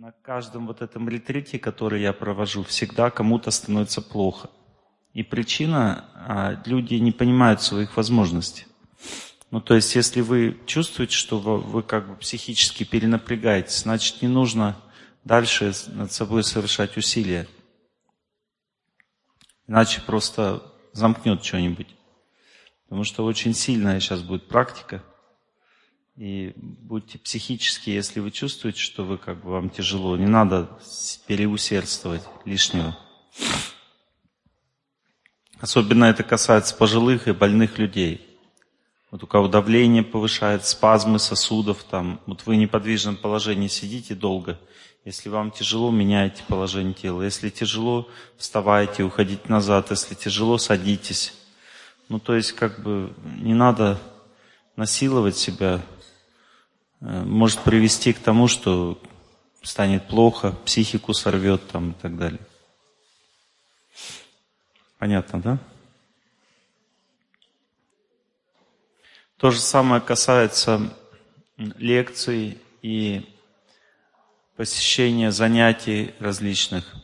на каждом вот этом ретрите, который я провожу, всегда кому-то становится плохо. И причина, а, люди не понимают своих возможностей. Ну, то есть, если вы чувствуете, что вы, вы как бы психически перенапрягаетесь, значит, не нужно дальше над собой совершать усилия. Иначе просто замкнет что-нибудь. Потому что очень сильная сейчас будет практика. И будьте психически, если вы чувствуете, что вы как бы вам тяжело, не надо переусердствовать лишнего. Особенно это касается пожилых и больных людей. Вот у кого давление повышает, спазмы сосудов, там, вот вы в неподвижном положении сидите долго, если вам тяжело, меняйте положение тела. Если тяжело, вставайте, уходите назад. Если тяжело, садитесь. Ну, то есть, как бы, не надо насиловать себя. Э, может привести к тому, что станет плохо, психику сорвет там и так далее. Понятно, да? То же самое касается лекций и посещения занятий различных.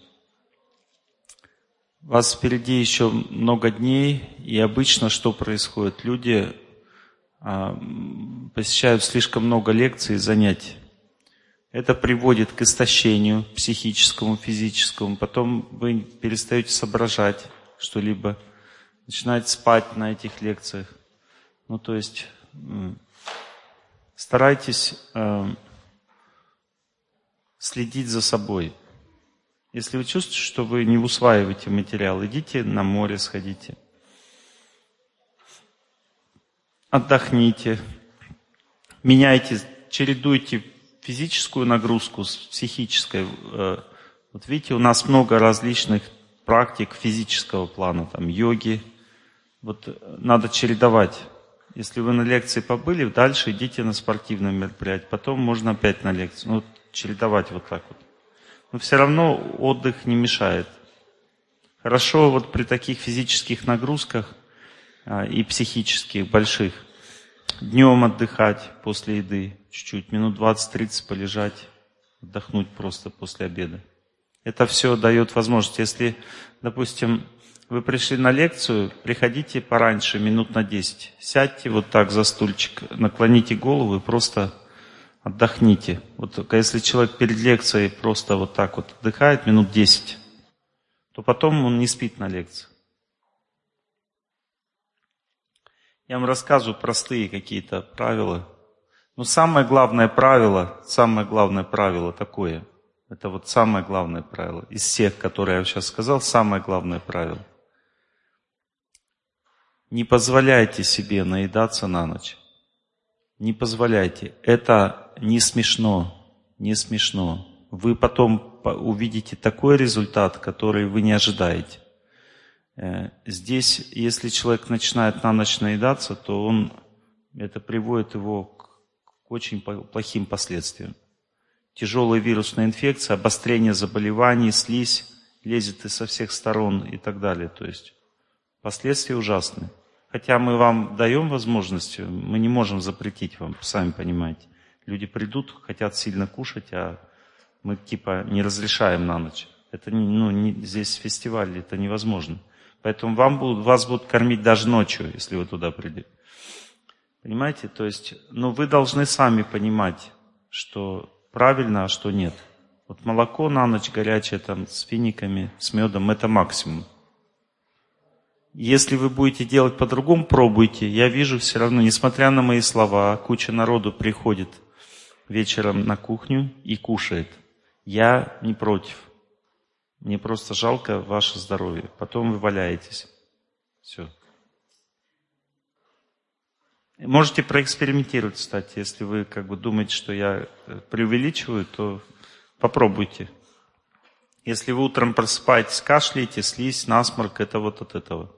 У вас впереди еще много дней, и обычно что происходит? Люди посещают слишком много лекций и занятий. Это приводит к истощению психическому, физическому. Потом вы перестаете соображать что-либо, начинаете спать на этих лекциях. Ну, то есть старайтесь э, следить за собой. Если вы чувствуете, что вы не усваиваете материал, идите на море, сходите. Отдохните. Меняйте, чередуйте физическую нагрузку с психической. Э, вот видите, у нас много различных практик физического плана, там йоги. Вот надо чередовать. Если вы на лекции побыли, дальше идите на спортивное мероприятие, потом можно опять на лекцию. Ну, чередовать вот так вот. Но все равно отдых не мешает. Хорошо вот при таких физических нагрузках а, и психических больших днем отдыхать после еды, чуть-чуть, минут 20-30 полежать, отдохнуть просто после обеда. Это все дает возможность. Если, допустим, вы пришли на лекцию, приходите пораньше, минут на 10. Сядьте вот так за стульчик, наклоните голову и просто отдохните. Вот если человек перед лекцией просто вот так вот отдыхает минут 10, то потом он не спит на лекции. Я вам рассказываю простые какие-то правила. Но самое главное правило, самое главное правило такое, это вот самое главное правило. Из всех, которые я сейчас сказал, самое главное правило. Не позволяйте себе наедаться на ночь. Не позволяйте. Это не смешно. Не смешно. Вы потом увидите такой результат, который вы не ожидаете. Э, здесь, если человек начинает на ночь наедаться, то он, это приводит его к очень плохим последствиям. Тяжелая вирусная инфекция, обострение заболеваний, слизь лезет из со всех сторон и так далее. То есть последствия ужасные. Хотя мы вам даем возможность, мы не можем запретить вам, сами понимаете. Люди придут, хотят сильно кушать, а мы типа не разрешаем на ночь. Это ну, не, здесь фестиваль, это невозможно. Поэтому вам будут, вас будут кормить даже ночью, если вы туда придете. Понимаете? То есть, ну вы должны сами понимать, что правильно, а что нет. Вот молоко на ночь горячее там с финиками, с медом, это максимум. Если вы будете делать по-другому, пробуйте. Я вижу все равно, несмотря на мои слова, куча народу приходит вечером на кухню и кушает. Я не против. Мне просто жалко ваше здоровье. Потом вы валяетесь. Все. Можете проэкспериментировать, кстати, если вы как бы думаете, что я э, преувеличиваю, то попробуйте. Если вы утром просыпаетесь, кашляете, слизь, насморк, это вот от этого.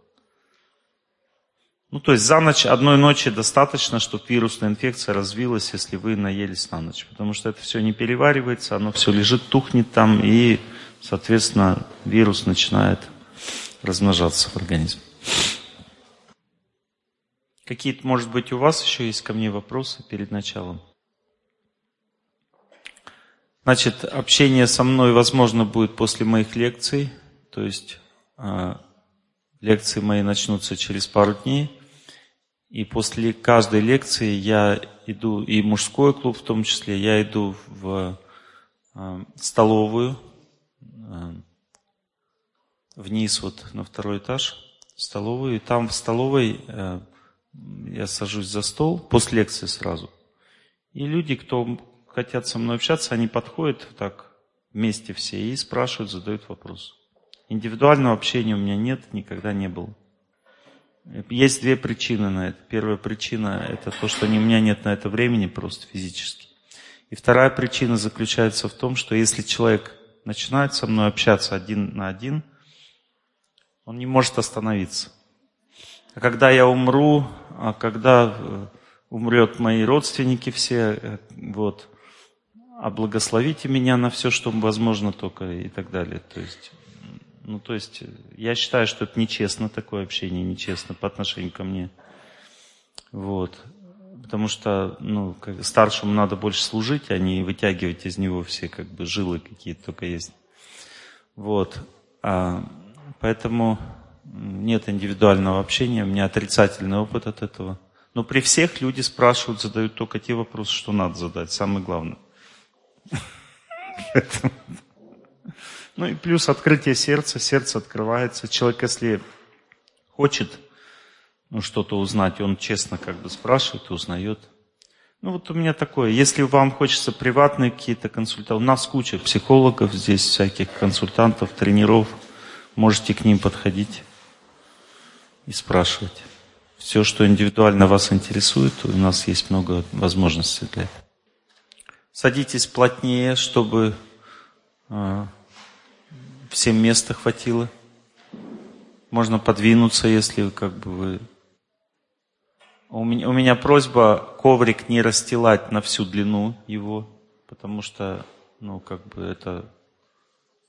Ну, то есть за ночь, одной ночи достаточно, чтобы вирусная инфекция развилась, если вы наелись на ночь. Потому что это все не переваривается, оно все лежит, тухнет там, и, соответственно, вирус начинает размножаться в организме. Какие-то, может быть, у вас еще есть ко мне вопросы перед началом? Значит, общение со мной возможно будет после моих лекций, то есть э, лекции мои начнутся через пару дней. И после каждой лекции я иду, и мужской клуб в том числе, я иду в э, столовую, вниз вот на второй этаж, в столовую, и там в столовой э, я сажусь за стол, после лекции сразу. И люди, кто хотят со мной общаться, они подходят так вместе все и спрашивают, задают вопрос. Индивидуального общения у меня нет, никогда не было. Есть две причины на это. Первая причина – это то, что у меня нет на это времени просто физически. И вторая причина заключается в том, что если человек начинает со мной общаться один на один, он не может остановиться. А когда я умру, а когда э, умрет мои родственники все, э, вот, а благословите меня на все, что возможно только и так далее. То есть ну, то есть, я считаю, что это нечестно такое общение, нечестно по отношению ко мне. Вот. Потому что, ну, старшему надо больше служить, а не вытягивать из него все, как бы, жилы какие-то только есть. Вот. А, поэтому нет индивидуального общения, у меня отрицательный опыт от этого. Но при всех люди спрашивают, задают только те вопросы, что надо задать, самое главное. Ну и плюс открытие сердца, сердце открывается. Человек, если хочет ну, что-то узнать, он честно как бы спрашивает и узнает. Ну вот у меня такое. Если вам хочется приватные какие-то консультации, у нас куча психологов здесь, всяких консультантов, тренеров. Можете к ним подходить и спрашивать. Все, что индивидуально вас интересует, у нас есть много возможностей для этого. Садитесь плотнее, чтобы а, всем места хватило. Можно подвинуться, если как бы вы... У меня, у меня просьба коврик не расстилать на всю длину его, потому что, ну, как бы это...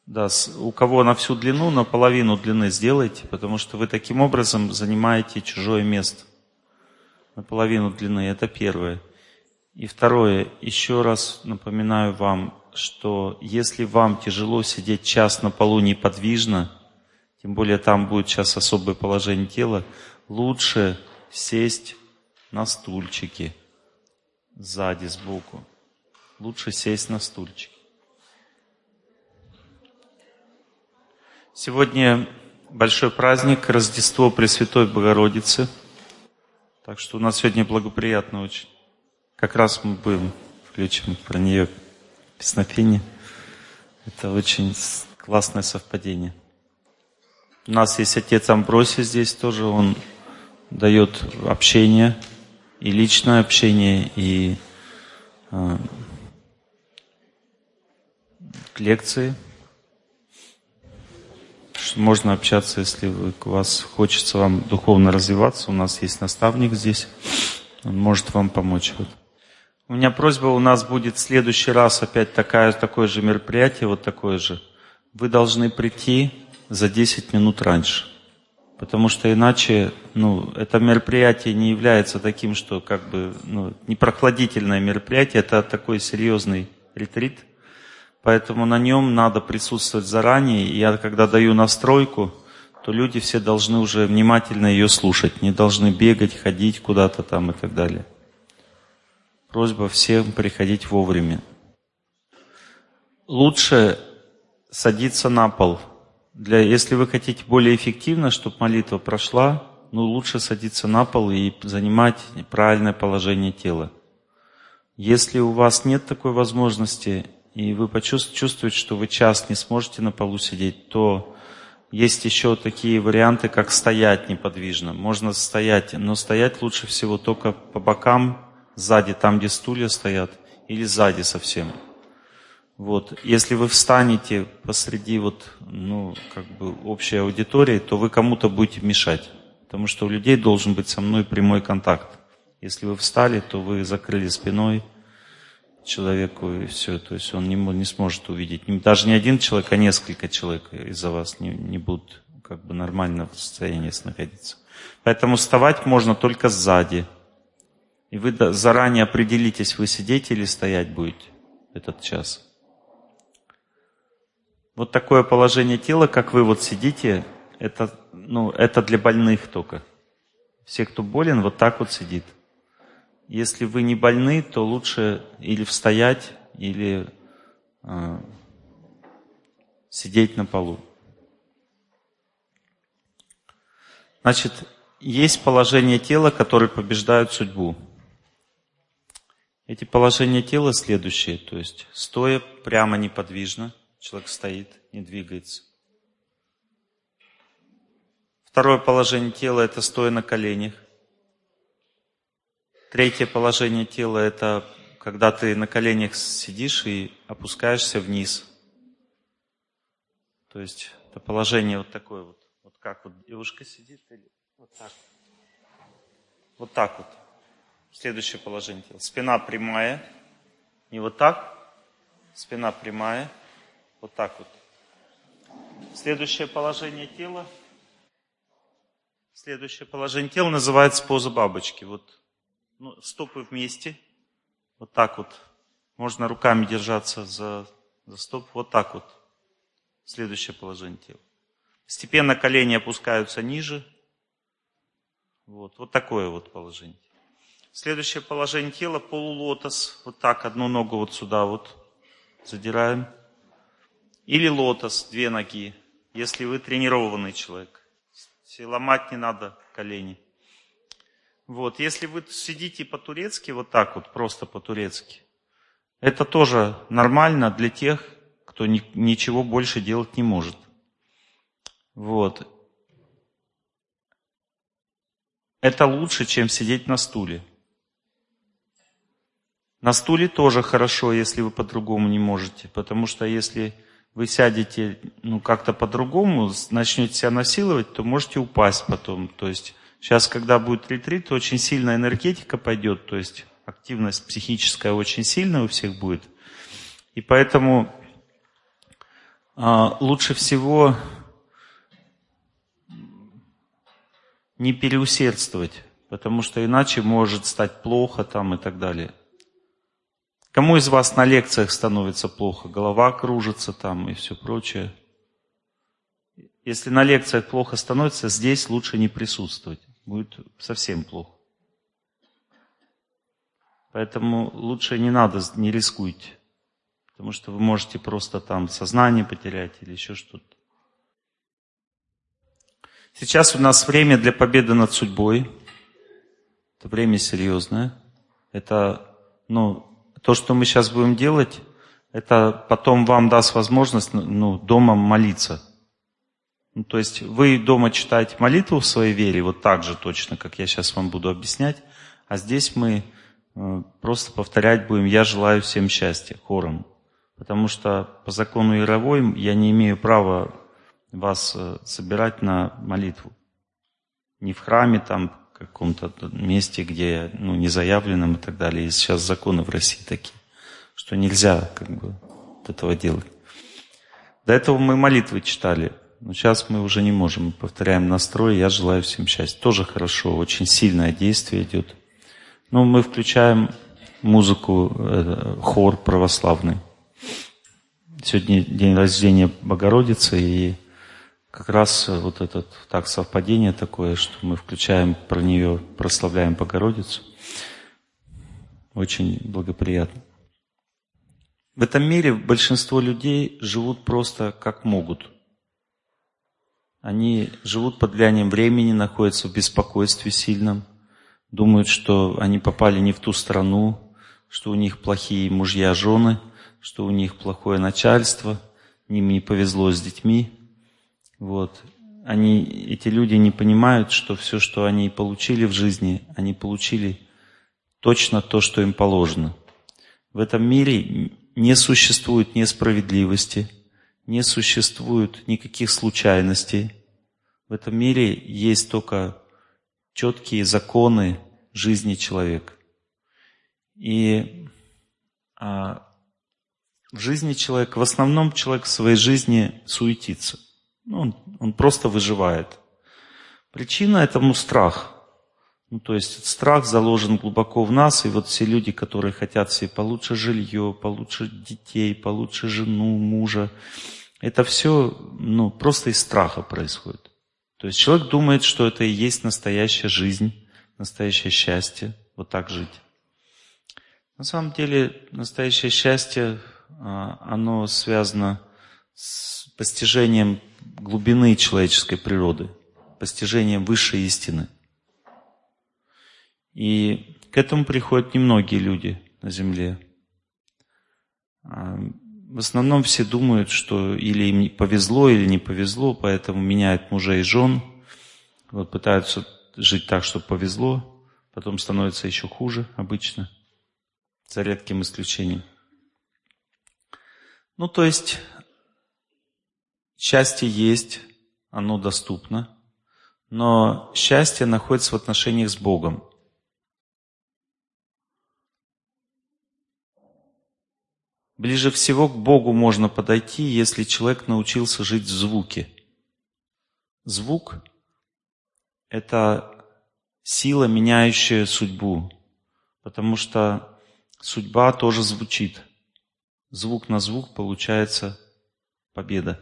Да, у кого на всю длину, на половину длины сделайте, потому что вы таким образом занимаете чужое место. На половину длины, это первое. И второе, еще раз напоминаю вам, что если вам тяжело сидеть час на полу неподвижно, тем более там будет сейчас особое положение тела, лучше сесть на стульчике сзади, сбоку. Лучше сесть на стульчик. Сегодня большой праздник, Рождество Пресвятой Богородицы. Так что у нас сегодня благоприятно очень. Как раз мы будем включим про нее песнопение. Это очень классное совпадение. У нас есть отец Амбросий здесь тоже, он дает общение, и личное общение, и э, лекции. Можно общаться, если вы, у вас хочется вам духовно развиваться. У нас есть наставник здесь, он может вам помочь. Вот. У меня просьба, у нас будет в следующий раз опять такая, такое же мероприятие, вот такое же. Вы должны прийти за 10 минут раньше. Потому что иначе, ну, это мероприятие не является таким, что как бы, ну, не прохладительное мероприятие, это такой серьезный ретрит. Поэтому на нем надо присутствовать заранее. И я когда даю настройку, то люди все должны уже внимательно ее слушать, не должны бегать, ходить куда-то там и так далее. Просьба всем приходить вовремя. Лучше садиться на пол. Для, если вы хотите более эффективно, чтобы молитва прошла, ну лучше садиться на пол и занимать правильное положение тела. Если у вас нет такой возможности, и вы почувствуете, что вы час не сможете на полу сидеть, то есть еще такие варианты, как стоять неподвижно. Можно стоять, но стоять лучше всего только по бокам сзади, там, где стулья стоят, или сзади совсем. Вот. Если вы встанете посреди вот, ну, как бы общей аудитории, то вы кому-то будете мешать. Потому что у людей должен быть со мной прямой контакт. Если вы встали, то вы закрыли спиной человеку и все. То есть он не, не сможет увидеть. Даже не один человек, а несколько человек из-за вас не, не будут как бы нормально в состоянии находиться. Поэтому вставать можно только сзади. И вы заранее определитесь, вы сидеть или стоять будете этот час. Вот такое положение тела, как вы вот сидите, это, ну, это для больных только. Все, кто болен, вот так вот сидит. Если вы не больны, то лучше или встоять, или э, сидеть на полу. Значит, есть положение тела, которые побеждают судьбу. Эти положения тела следующие, то есть стоя прямо неподвижно, человек стоит, не двигается. Второе положение тела – это стоя на коленях. Третье положение тела – это когда ты на коленях сидишь и опускаешься вниз. То есть это положение вот такое вот. Вот как вот девушка сидит или вот так. Вот так вот. Следующее положение тела. Спина прямая. Не вот так. Спина прямая. Вот так вот. Следующее положение тела. Следующее положение тела называется поза бабочки. Вот ну, стопы вместе, вот так вот. Можно руками держаться за, за стоп, вот так вот. Следующее положение тела. Постепенно колени опускаются ниже. Вот, вот такое вот положение. Следующее положение тела, полулотос. Вот так, одну ногу вот сюда вот задираем. Или лотос, две ноги, если вы тренированный человек. Ломать не надо колени. Вот, если вы сидите по-турецки, вот так вот, просто по-турецки, это тоже нормально для тех, кто ни, ничего больше делать не может. Вот. Это лучше, чем сидеть на стуле. На стуле тоже хорошо, если вы по-другому не можете, потому что если вы сядете ну, как-то по-другому, начнете себя насиловать, то можете упасть потом. То есть Сейчас, когда будет ретрит, очень сильная энергетика пойдет, то есть активность психическая очень сильная у всех будет. И поэтому а, лучше всего не переусердствовать, потому что иначе может стать плохо там и так далее. Кому из вас на лекциях становится плохо? Голова кружится там и все прочее. Если на лекциях плохо становится, здесь лучше не присутствовать будет совсем плохо. Поэтому лучше не надо, не рискуйте. Потому что вы можете просто там сознание потерять или еще что-то. Сейчас у нас время для победы над судьбой. Это время серьезное. Это, ну, то, что мы сейчас будем делать, это потом вам даст возможность ну, дома молиться. Ну, то есть вы дома читаете молитву в своей вере, вот так же точно, как я сейчас вам буду объяснять, а здесь мы э, просто повторять будем «Я желаю всем счастья» хором. Потому что по закону Яровой я не имею права вас э, собирать на молитву. Не в храме, там, каком-то месте, где ну, не заявленном и так далее. И сейчас законы в России такие, что нельзя как бы этого делать. До этого мы молитвы читали – но сейчас мы уже не можем. Мы повторяем настрой. Я желаю всем счастья. Тоже хорошо. Очень сильное действие идет. Но мы включаем музыку, э, хор православный. Сегодня день рождения Богородицы, и как раз вот это так совпадение такое, что мы включаем про нее, прославляем Богородицу. Очень благоприятно. В этом мире большинство людей живут просто как могут – они живут под влиянием времени, находятся в беспокойстве сильном, думают, что они попали не в ту страну, что у них плохие мужья, жены, что у них плохое начальство, им не повезло с детьми. Вот. Они, эти люди не понимают, что все, что они получили в жизни, они получили точно то, что им положено. В этом мире не существует несправедливости – не существует никаких случайностей. В этом мире есть только четкие законы жизни человека. И а, в жизни человека, в основном человек в своей жизни суетится. Ну, он, он просто выживает. Причина этому страх. Ну, то есть страх заложен глубоко в нас, и вот все люди, которые хотят себе получше жилье, получше детей, получше жену, мужа, это все ну, просто из страха происходит. То есть человек думает, что это и есть настоящая жизнь, настоящее счастье, вот так жить. На самом деле настоящее счастье, а, оно связано с постижением глубины человеческой природы, постижением высшей истины. И к этому приходят немногие люди на Земле. А, в основном все думают, что или им повезло, или не повезло, поэтому меняют мужа и жен, вот пытаются жить так, чтобы повезло, потом становится еще хуже обычно – за редким исключением. Ну, то есть, счастье есть, оно доступно, но счастье находится в отношениях с Богом. Ближе всего к Богу можно подойти, если человек научился жить в звуке. Звук – это сила, меняющая судьбу, потому что Судьба тоже звучит. Звук на звук получается победа.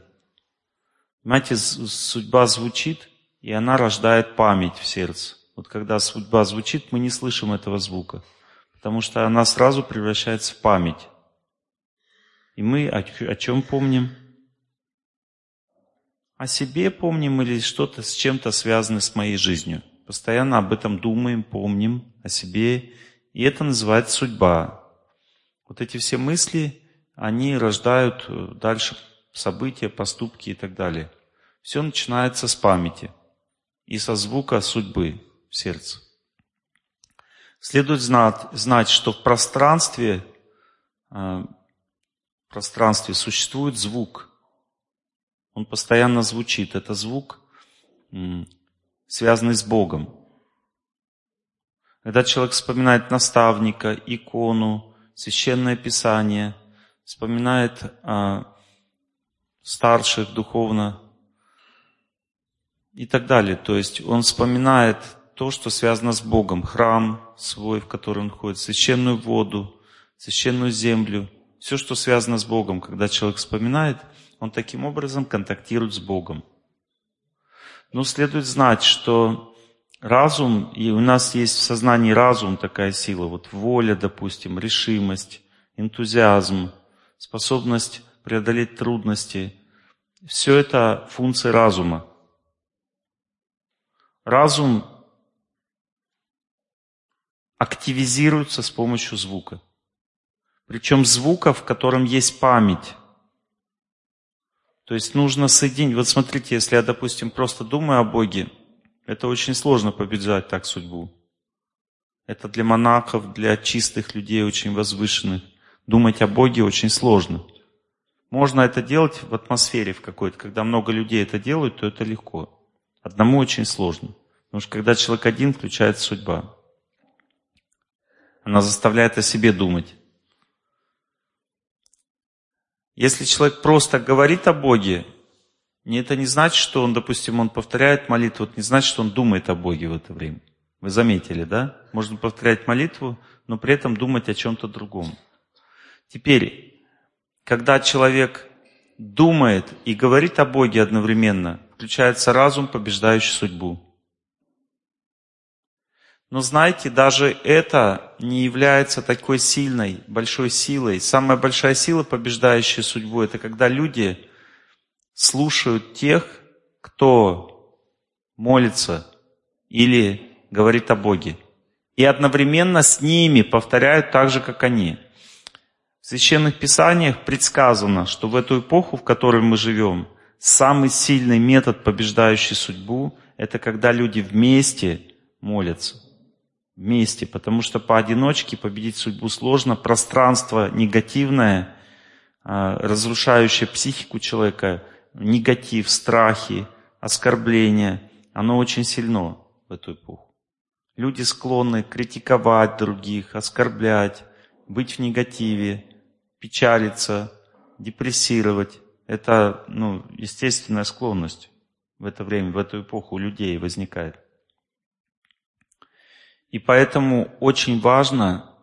Понимаете, судьба звучит, и она рождает память в сердце. Вот когда судьба звучит, мы не слышим этого звука, потому что она сразу превращается в память. И мы о, о чем помним? О себе помним или что-то с чем-то связано с моей жизнью. Постоянно об этом думаем, помним о себе и это называется судьба. Вот эти все мысли, они рождают э, дальше события, поступки и так далее. Все начинается с памяти и со звука судьбы в сердце. Следует знать, знать что в пространстве, э, в пространстве существует звук. Он постоянно звучит. Это звук, связанный с Богом. Когда человек вспоминает наставника, икону, священное писание, вспоминает а, старших духовно и так далее. То есть он вспоминает то, что связано с Богом, храм свой, в который он ходит, священную воду, священную землю, все, что связано с Богом. Когда человек вспоминает, он таким образом контактирует с Богом. Но следует знать, что разум, и у нас есть в сознании разум такая сила, вот воля, допустим, решимость, энтузиазм, способность преодолеть трудности. Все это функции разума. Разум активизируется с помощью звука. Причем звука, в котором есть память. То есть нужно соединить. Вот смотрите, если я, допустим, просто думаю о Боге, это очень сложно побеждать так судьбу. Это для монахов, для чистых людей очень возвышенных. Думать о Боге очень сложно. Можно это делать в атмосфере в какой-то. Когда много людей это делают, то это легко. Одному очень сложно. Потому что когда человек один, включается судьба. Она заставляет о себе думать. Если человек просто говорит о Боге, это не значит, что он, допустим, он повторяет молитву, это не значит, что он думает о Боге в это время. Вы заметили, да? Можно повторять молитву, но при этом думать о чем-то другом. Теперь, когда человек думает и говорит о Боге одновременно, включается разум, побеждающий судьбу. Но знаете, даже это не является такой сильной, большой силой. Самая большая сила, побеждающая судьбу, это когда люди слушают тех, кто молится или говорит о Боге. И одновременно с ними повторяют так же, как они. В священных писаниях предсказано, что в эту эпоху, в которой мы живем, самый сильный метод, побеждающий судьбу, это когда люди вместе молятся. Вместе, потому что поодиночке победить судьбу сложно. Пространство негативное, а, разрушающее психику человека – негатив, страхи, оскорбления, оно очень сильно в эту эпоху. Люди склонны критиковать других, оскорблять, быть в негативе, печалиться, депрессировать. Это ну, естественная склонность в это время, в эту эпоху у людей возникает. И поэтому очень важно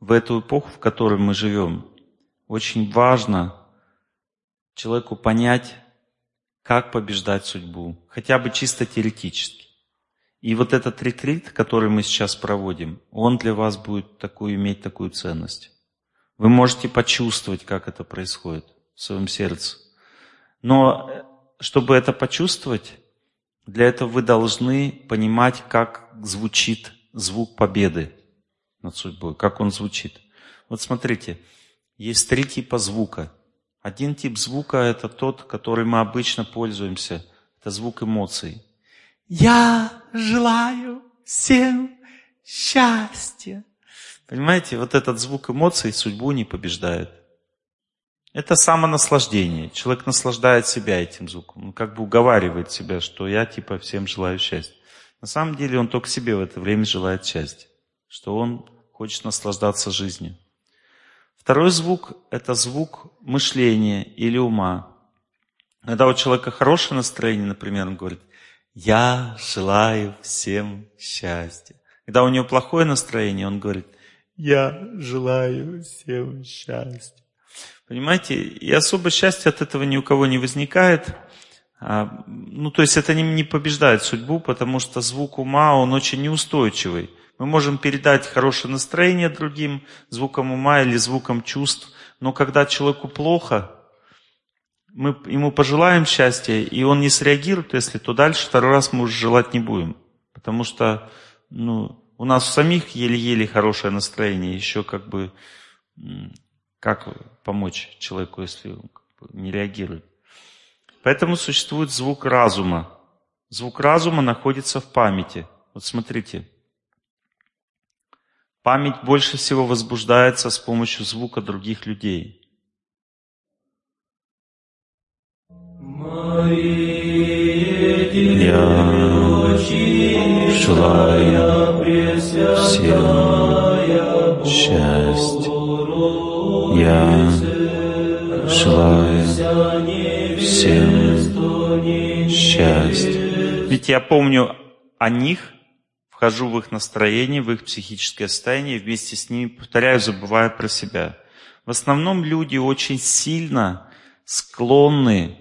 в эту эпоху, в которой мы живем, очень важно человеку понять, как побеждать судьбу, хотя бы чисто теоретически. И вот этот ретрит, который мы сейчас проводим, он для вас будет такую, иметь такую ценность. Вы можете почувствовать, как это происходит в своем сердце. Но э, чтобы это почувствовать, для этого вы должны понимать, как звучит звук победы над судьбой, как он звучит. Вот смотрите, есть три типа звука. Один тип звука – это тот, который мы обычно пользуемся. Это звук эмоций. Я желаю всем счастья. Понимаете, вот этот звук эмоций судьбу не побеждает. Это самонаслаждение. Человек наслаждает себя этим звуком. Он как бы уговаривает себя, что я типа всем желаю счастья. На самом деле он только себе в это время желает счастья. Что он хочет наслаждаться жизнью. Второй звук – это звук мышления или ума. Когда у человека хорошее настроение, например, он говорит, я желаю всем счастья. Когда у него плохое настроение, он говорит, я желаю всем счастья. Понимаете, и особо счастья от этого ни у кого не возникает. А, ну, то есть это не, побеждает судьбу, потому что звук ума, он очень неустойчивый. Мы можем передать хорошее настроение другим звуком ума или звуком чувств, но когда человеку плохо, мы ему пожелаем счастья, и он не среагирует, если, то дальше второй раз мы уже желать не будем. Потому что ну, у нас самих еле-еле хорошее настроение, еще как бы как помочь человеку, если он не реагирует? Поэтому существует звук разума. Звук разума находится в памяти. Вот смотрите. Память больше всего возбуждается с помощью звука других людей. Я желаю всем счастья. Я желаю всем счастья. Ведь я помню о них, вхожу в их настроение, в их психическое состояние, вместе с ними повторяю, забывая про себя. В основном люди очень сильно склонны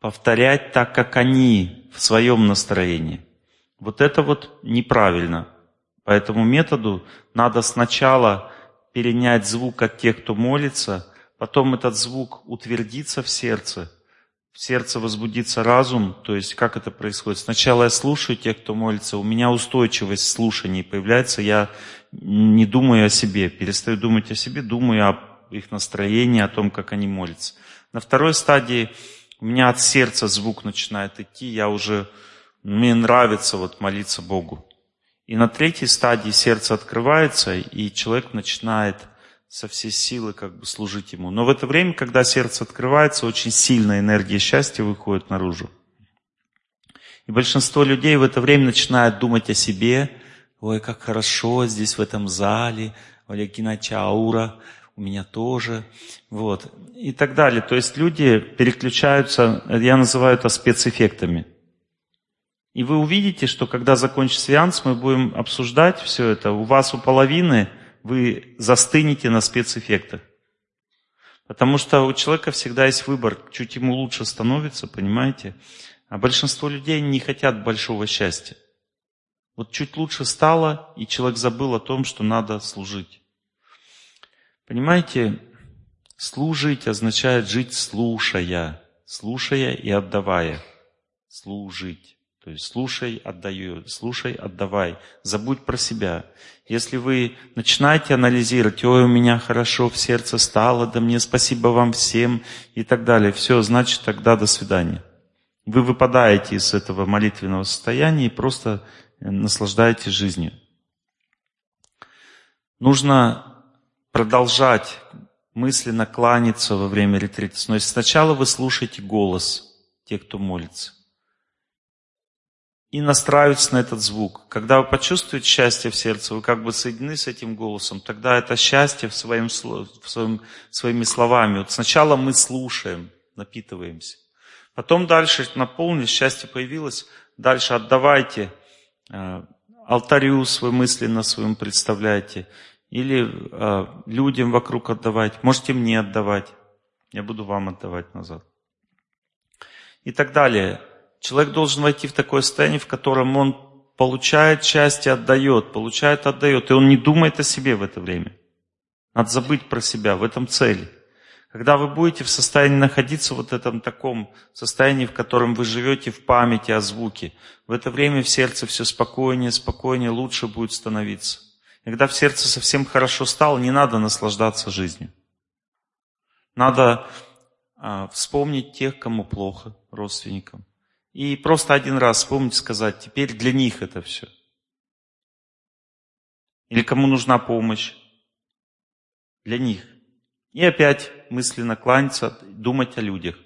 повторять так, как они в своем настроении. Вот это вот неправильно. По этому методу надо сначала перенять звук от тех, кто молится, потом этот звук утвердится в сердце, в сердце возбудится разум, то есть как это происходит? Сначала я слушаю тех, кто молится, у меня устойчивость слушаний появляется, я не думаю о себе, перестаю думать о себе, думаю о их настроении, о том, как они молятся. На второй стадии у меня от сердца звук начинает идти, я уже, мне нравится вот молиться Богу. И на третьей стадии сердце открывается, и человек начинает со всей силы как бы служить ему. Но в это время, когда сердце открывается, очень сильная энергия счастья выходит наружу. И большинство людей в это время начинают думать о себе. Ой, как хорошо здесь в этом зале, Олег Геннадьевич аура, у меня тоже. Вот. И так далее. То есть люди переключаются, я называю это спецэффектами. И вы увидите, что когда закончится сеанс, мы будем обсуждать все это. У вас у половины вы застынете на спецэффектах. Потому что у человека всегда есть выбор, чуть ему лучше становится, понимаете? А большинство людей не хотят большого счастья. Вот чуть лучше стало, и человек забыл о том, что надо служить. Понимаете, служить означает жить слушая, слушая и отдавая. Служить. То есть слушай, отдаю, слушай, отдавай. Забудь про себя. Если вы начинаете анализировать, ой, у меня хорошо в сердце стало, да мне спасибо вам всем и так далее, все, значит тогда до свидания. Вы выпадаете из этого молитвенного состояния и просто э, наслаждаетесь жизнью. Нужно продолжать мысленно кланяться во время ретрита. Но сначала вы слушаете голос тех, кто молится и настраиваться на этот звук. Когда вы почувствуете счастье в сердце, вы как бы соединены с этим голосом, тогда это счастье в своем, в своем, своими словами. Вот сначала мы слушаем, напитываемся. Потом дальше наполнились, счастье появилось, дальше отдавайте, э, алтарю свой мысленно своим представляйте, или э, людям вокруг отдавать, можете мне отдавать, я буду вам отдавать назад. и так далее. Человек должен войти в такое состояние, в котором он получает счастье, отдает, получает, отдает, и он не думает о себе в это время. Надо забыть про себя, в этом цель. Когда вы будете в состоянии находиться вот в этом таком состоянии, в котором вы живете в памяти о звуке, в это время в сердце все спокойнее, спокойнее, лучше будет становиться. И когда в сердце совсем хорошо стало, не надо наслаждаться жизнью. Надо а, вспомнить тех, кому плохо, родственникам. И просто один раз вспомнить, сказать, теперь для них это все. Или кому нужна помощь. Для них. И опять мысленно кланяться, думать о людях.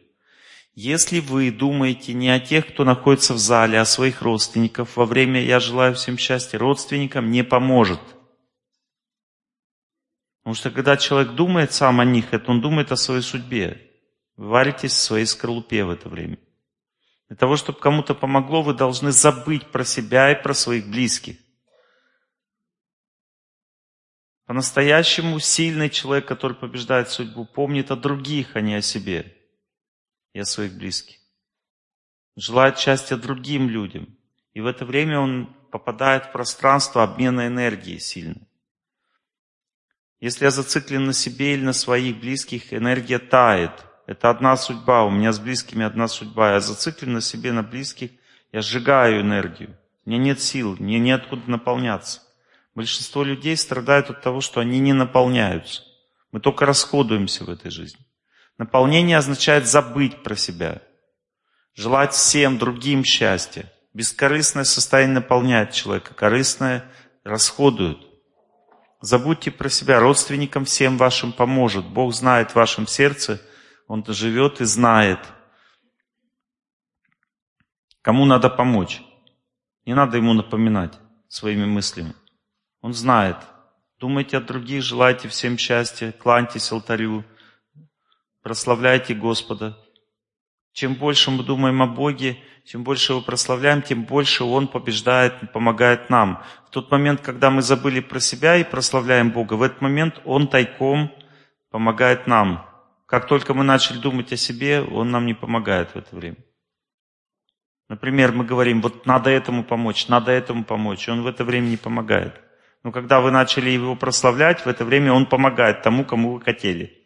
Если вы думаете не о тех, кто находится в зале, а о своих родственников, во время «Я желаю всем счастья» родственникам не поможет. Потому что когда человек думает сам о них, это он думает о своей судьбе. Вы варитесь в своей скорлупе в это время. Для того, чтобы кому-то помогло, вы должны забыть про себя и про своих близких. По-настоящему сильный человек, который побеждает судьбу, помнит о других, а не о себе и о своих близких. Желает счастья другим людям. И в это время он попадает в пространство обмена энергии сильно. Если я зациклен на себе или на своих близких, энергия тает. Это одна судьба. У меня с близкими одна судьба. Я зациклен на себе, на близких. Я сжигаю энергию. У меня нет сил, мне неоткуда наполняться. Большинство людей страдают от того, что они не наполняются. Мы только расходуемся в этой жизни. Наполнение означает забыть про себя. Желать всем другим счастья. Бескорыстное состояние наполняет человека, корыстное расходует. Забудьте про себя, родственникам всем вашим поможет. Бог знает в вашем сердце, Он живет и знает, кому надо помочь. Не надо ему напоминать своими мыслями. Он знает. Думайте о других, желайте всем счастья, кланьтесь алтарю, прославляйте Господа. Чем больше мы думаем о Боге, чем больше его прославляем, тем больше Он побеждает, помогает нам. В тот момент, когда мы забыли про себя и прославляем Бога, в этот момент Он тайком помогает нам. Как только мы начали думать о себе, Он нам не помогает в это время. Например, мы говорим, вот надо этому помочь, надо этому помочь, и Он в это время не помогает. Но когда вы начали его прославлять, в это время он помогает тому, кому вы хотели.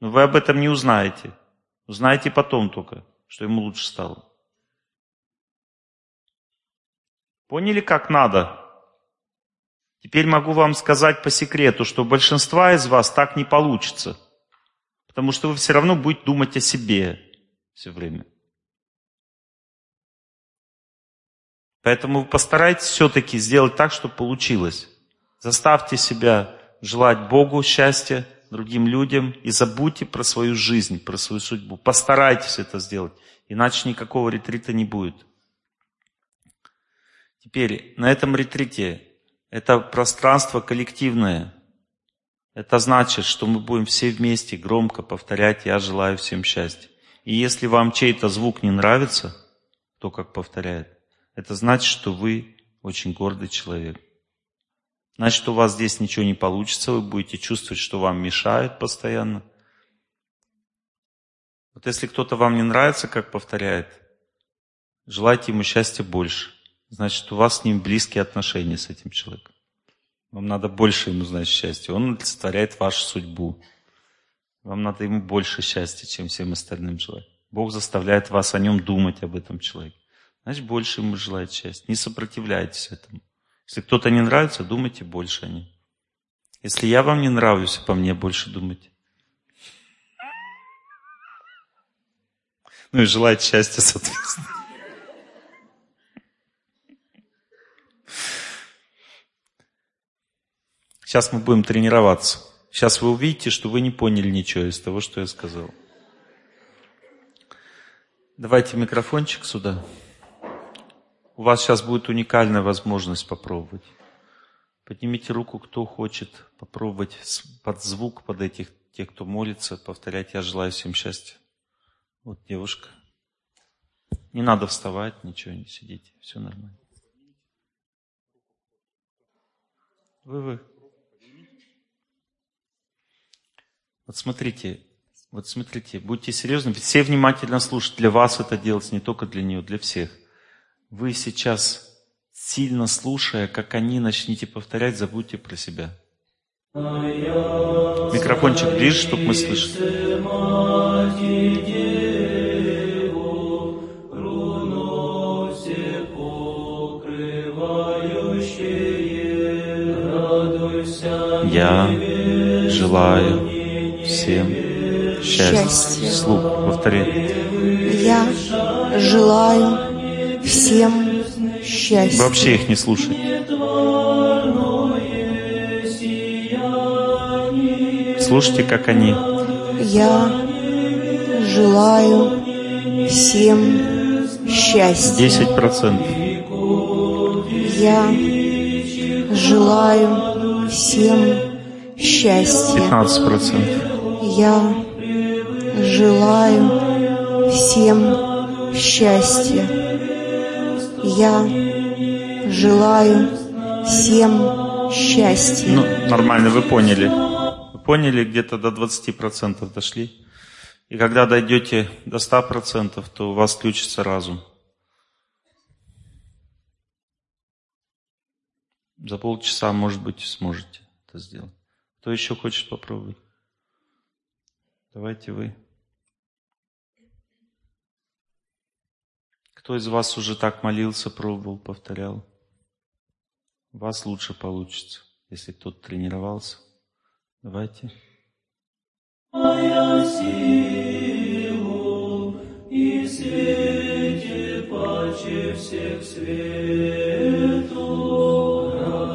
Но вы об этом не узнаете. Узнаете потом только, что ему лучше стало. Поняли, как надо? Теперь могу вам сказать по секрету, что большинства из вас так не получится. Потому что вы все равно будете думать о себе все время. Поэтому постарайтесь все-таки сделать так, чтобы получилось. Заставьте себя желать Богу счастья, другим людям и забудьте про свою жизнь, про свою судьбу. Постарайтесь это сделать, иначе никакого ретрита не будет. Теперь, на этом ретрите это пространство коллективное. Это значит, что мы будем все вместе громко повторять «Я желаю всем счастья». И если вам чей-то звук не нравится, то как повторяет, это значит, что вы очень гордый человек. Значит, у вас здесь ничего не получится, вы будете чувствовать, что вам мешают постоянно. Вот если кто-то вам не нравится, как повторяет, желайте ему счастья больше. Значит, у вас с ним близкие отношения с этим человеком. Вам надо больше ему знать счастья. Он олицетворяет вашу судьбу. Вам надо ему больше счастья, чем всем остальным желать. Бог заставляет вас о нем думать, об этом человеке. Значит, больше ему желает счастья. Не сопротивляйтесь этому. Если кто-то не нравится, думайте больше о нем. Если я вам не нравлюсь, по мне больше думайте. Ну и желать счастья, соответственно. Сейчас мы будем тренироваться. Сейчас вы увидите, что вы не поняли ничего из того, что я сказал. Давайте микрофончик сюда. У вас сейчас будет уникальная возможность попробовать. Поднимите руку, кто хочет попробовать под звук, под этих, те, кто молится, повторять «Я желаю всем счастья». Вот девушка. Не надо вставать, ничего, не сидите, все нормально. Вы, вы. Вот смотрите, Вот смотрите, будьте серьезны, все внимательно слушают. Для вас это делается, не только для нее, для всех. Вы сейчас, сильно слушая, как они, начните повторять, забудьте про себя. Микрофончик ближе, чтобы мы слышали. Я желаю всем счастья. Счастье. Слух, повтори. Я желаю всем счастья. Вообще их не слушать. Слушайте, как они. Я желаю всем счастья. 10%. Я желаю всем счастья. 15%. Я желаю всем счастья. Я желаю всем счастья. Ну, нормально, вы поняли. Вы поняли, где-то до 20% дошли. И когда дойдете до 100%, то у вас включится разум. За полчаса, может быть, сможете это сделать. Кто еще хочет попробовать? Давайте вы. Кто из вас уже так молился, пробовал, повторял? У вас лучше получится, если кто-то тренировался. Давайте.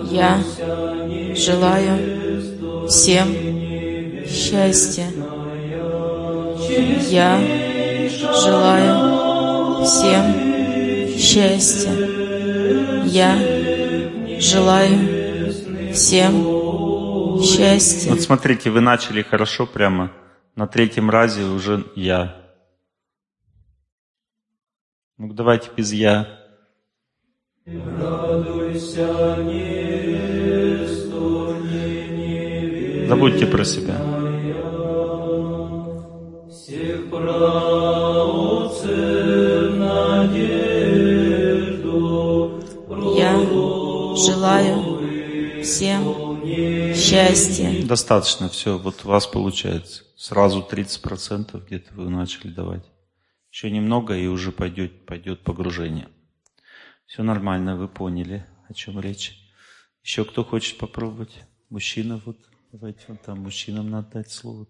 Я желаю всем счастья. Я желаю всем счастья. Я желаю всем счастья. Вот смотрите, вы начали хорошо прямо. На третьем разе уже я. Ну давайте без я. Забудьте про себя. Я желаю всем счастья. Достаточно, все, вот у вас получается. Сразу 30% где-то вы начали давать. Еще немного, и уже пойдет, пойдет погружение. Все нормально, вы поняли, о чем речь. Еще кто хочет попробовать? Мужчина, вот, давайте вот там мужчинам надо дать слово.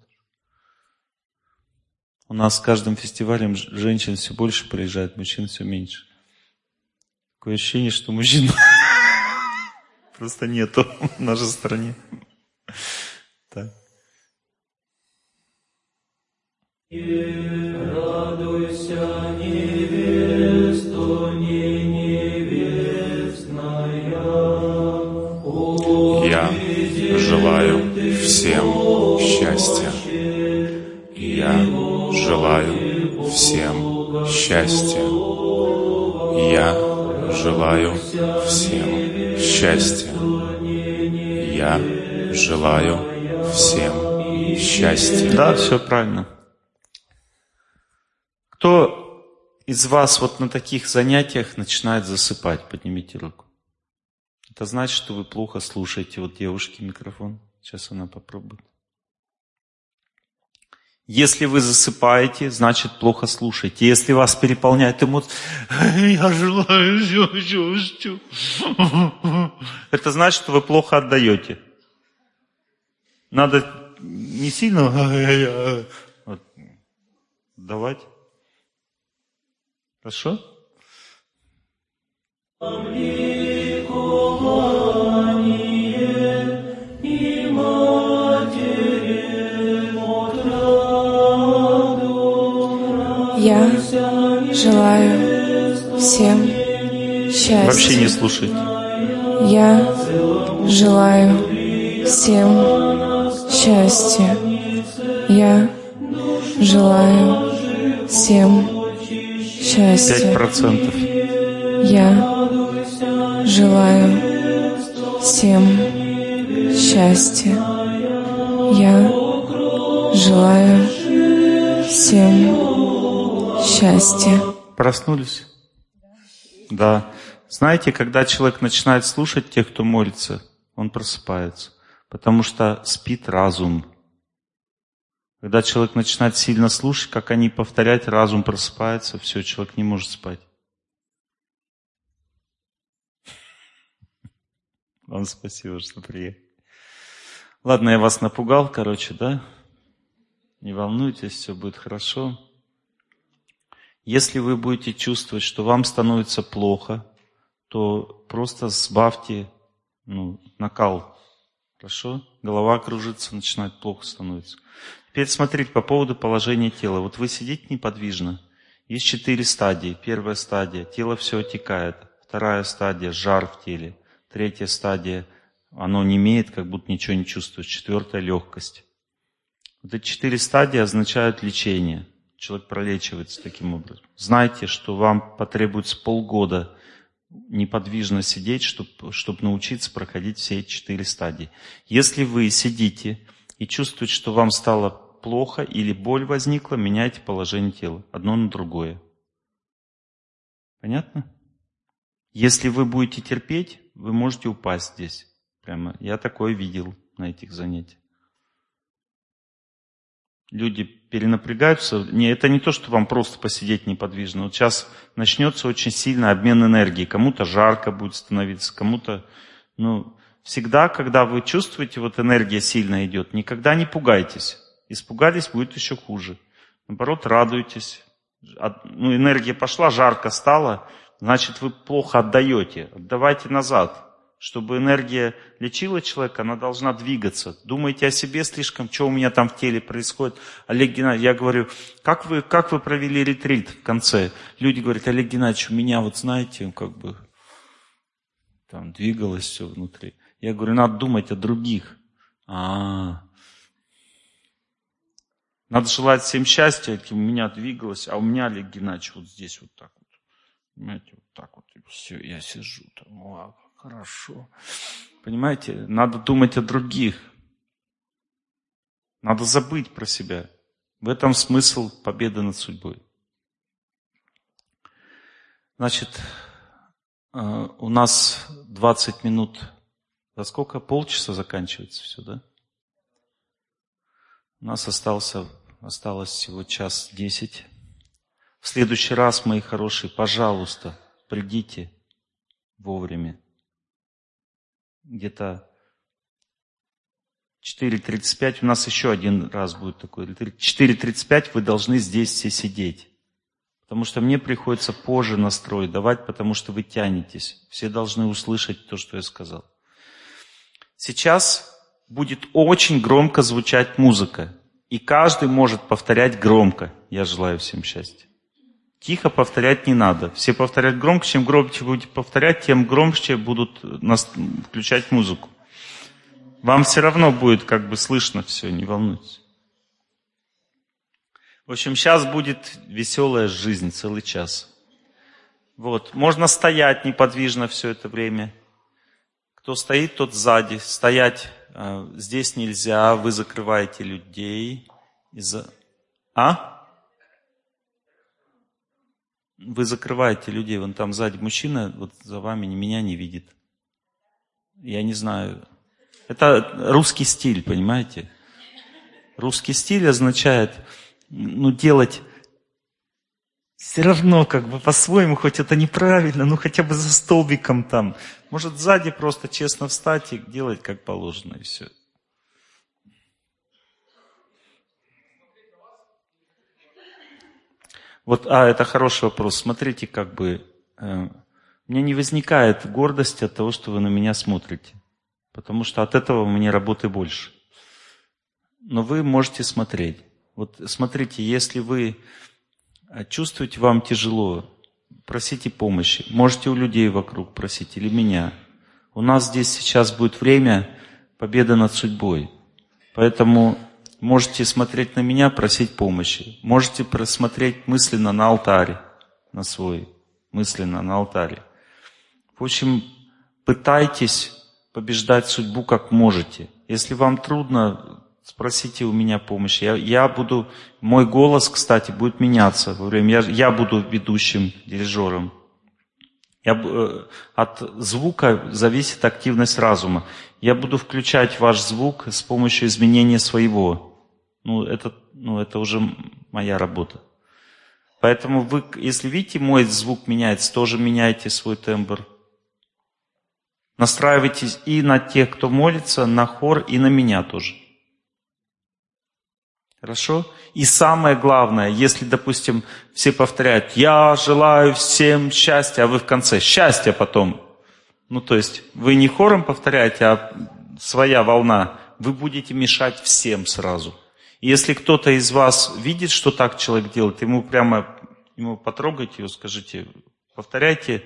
У нас с каждым фестивалем женщин все больше приезжает, мужчин все меньше. Такое ощущение, что мужчин просто нету в нашей стране. Так. Я желаю всем счастья. Я желаю всем счастья. Я желаю всем счастья. Я желаю всем счастья. Да, все правильно. Кто из вас вот на таких занятиях начинает засыпать? Поднимите руку. Это значит, что вы плохо слушаете. Вот девушке микрофон. Сейчас она попробует. Если вы засыпаете, значит плохо слушаете. Если вас переполняет эмоции, я желаю все. Это значит, что вы плохо отдаете. Надо не сильно вот, давать. Хорошо? Я желаю всем счастья. Вообще не слушайте. Я желаю всем счастья. Я желаю всем Пять счастья. процентов. Я желаю всем счастья. Я желаю семь, счастье, Проснулись? Да. Знаете, когда человек начинает слушать тех, кто молится, он просыпается. Потому что спит разум. Когда человек начинает сильно слушать, как они повторять, разум просыпается, все, человек не может спать. Вам спасибо, что приехали. Ладно, я вас напугал, короче, да? Не волнуйтесь, все будет хорошо. Если вы будете чувствовать, что вам становится плохо, то просто сбавьте ну, накал. Хорошо? Голова кружится, начинает плохо становиться. Теперь смотрите по поводу положения тела. Вот вы сидите неподвижно. Есть четыре стадии. Первая стадия – тело все отекает. Вторая стадия – жар в теле. Третья стадия – оно не имеет, как будто ничего не чувствует. Четвертая – легкость. Вот эти четыре стадии означают лечение. Человек пролечивается таким образом. Знайте, что вам потребуется полгода неподвижно сидеть, чтобы, чтобы научиться проходить все четыре стадии. Если вы сидите и чувствуете, что вам стало плохо или боль возникла, меняйте положение тела. Одно на другое. Понятно? Если вы будете терпеть, вы можете упасть здесь. Прямо. Я такое видел на этих занятиях. Люди перенапрягаются. Не, это не то, что вам просто посидеть неподвижно. Вот сейчас начнется очень сильный обмен энергии. Кому-то жарко будет становиться, кому-то... Ну, всегда, когда вы чувствуете, вот энергия сильно идет, никогда не пугайтесь. Испугались, будет еще хуже. Наоборот, радуйтесь. Ну, энергия пошла, жарко стало, значит, вы плохо отдаете. Отдавайте назад. Чтобы энергия лечила человека, она должна двигаться. Думайте о себе слишком, что у меня там в теле происходит. Олег Геннадьевич, я говорю, как вы, как вы провели ретрит в конце? Люди говорят, Олег Геннадьевич, у меня вот знаете, как бы там двигалось все внутри. Я говорю, надо думать о других. А, -а, -а. Надо желать всем счастья, у меня двигалось, а у меня Олег Геннадьевич вот здесь вот так вот. Понимаете, вот так вот. И все, я сижу там, о, хорошо. Понимаете, надо думать о других. Надо забыть про себя. В этом смысл победы над судьбой. Значит, э, у нас 20 минут. За сколько? Полчаса заканчивается все, да? У нас остался, осталось всего час десять. В следующий раз, мои хорошие, пожалуйста, придите вовремя. Где-то 4.35, у нас еще один раз будет такой. 4.35 вы должны здесь все сидеть. Потому что мне приходится позже настрой давать, потому что вы тянетесь. Все должны услышать то, что я сказал. Сейчас будет очень громко звучать музыка. И каждый может повторять громко. Я желаю всем счастья. Тихо повторять не надо. Все повторять громко. Чем громче будете повторять, тем громче будут нас включать музыку. Вам все равно будет как бы слышно все, не волнуйтесь. В общем, сейчас будет веселая жизнь целый час. Вот. Можно стоять неподвижно все это время. Кто стоит, тот сзади. Стоять э, здесь нельзя, вы закрываете людей. Из-за... А? Вы закрываете людей, вон там сзади мужчина, вот за вами меня не видит. Я не знаю. Это русский стиль, понимаете? Русский стиль означает, ну, делать все равно как бы по-своему, хоть это неправильно, ну хотя бы за столбиком там. Может сзади просто честно встать и делать как положено, и все. Вот, а, это хороший вопрос. Смотрите, как бы, э, у меня не возникает гордости от того, что вы на меня смотрите. Потому что от этого мне работы больше. Но вы можете смотреть. Вот смотрите, если вы э, чувствуете, вам тяжело, просите помощи. Можете у людей вокруг просить или меня. У нас здесь сейчас будет время победы над судьбой. Поэтому Можете смотреть на меня, просить помощи. Можете просмотреть мысленно на алтаре, на свой, мысленно на алтаре. В общем, пытайтесь побеждать судьбу как можете. Если вам трудно, спросите у меня помощи. Я, я буду, мой голос, кстати, будет меняться во время, я, я буду ведущим, дирижером. Я, э, от звука зависит активность разума. Я буду включать ваш звук с помощью изменения своего. Ну, это, ну, это уже моя работа. Поэтому вы, если видите, мой звук меняется, тоже меняйте свой тембр. Настраивайтесь и на тех, кто молится, на хор, и на меня тоже. Хорошо? И самое главное, если, допустим, все повторяют, я желаю всем счастья, а вы в конце, счастья потом. Ну, то есть, вы не хором повторяете, а своя волна, вы будете мешать всем сразу. Если кто-то из вас видит, что так человек делает, ему прямо, ему потрогайте его, скажите, повторяйте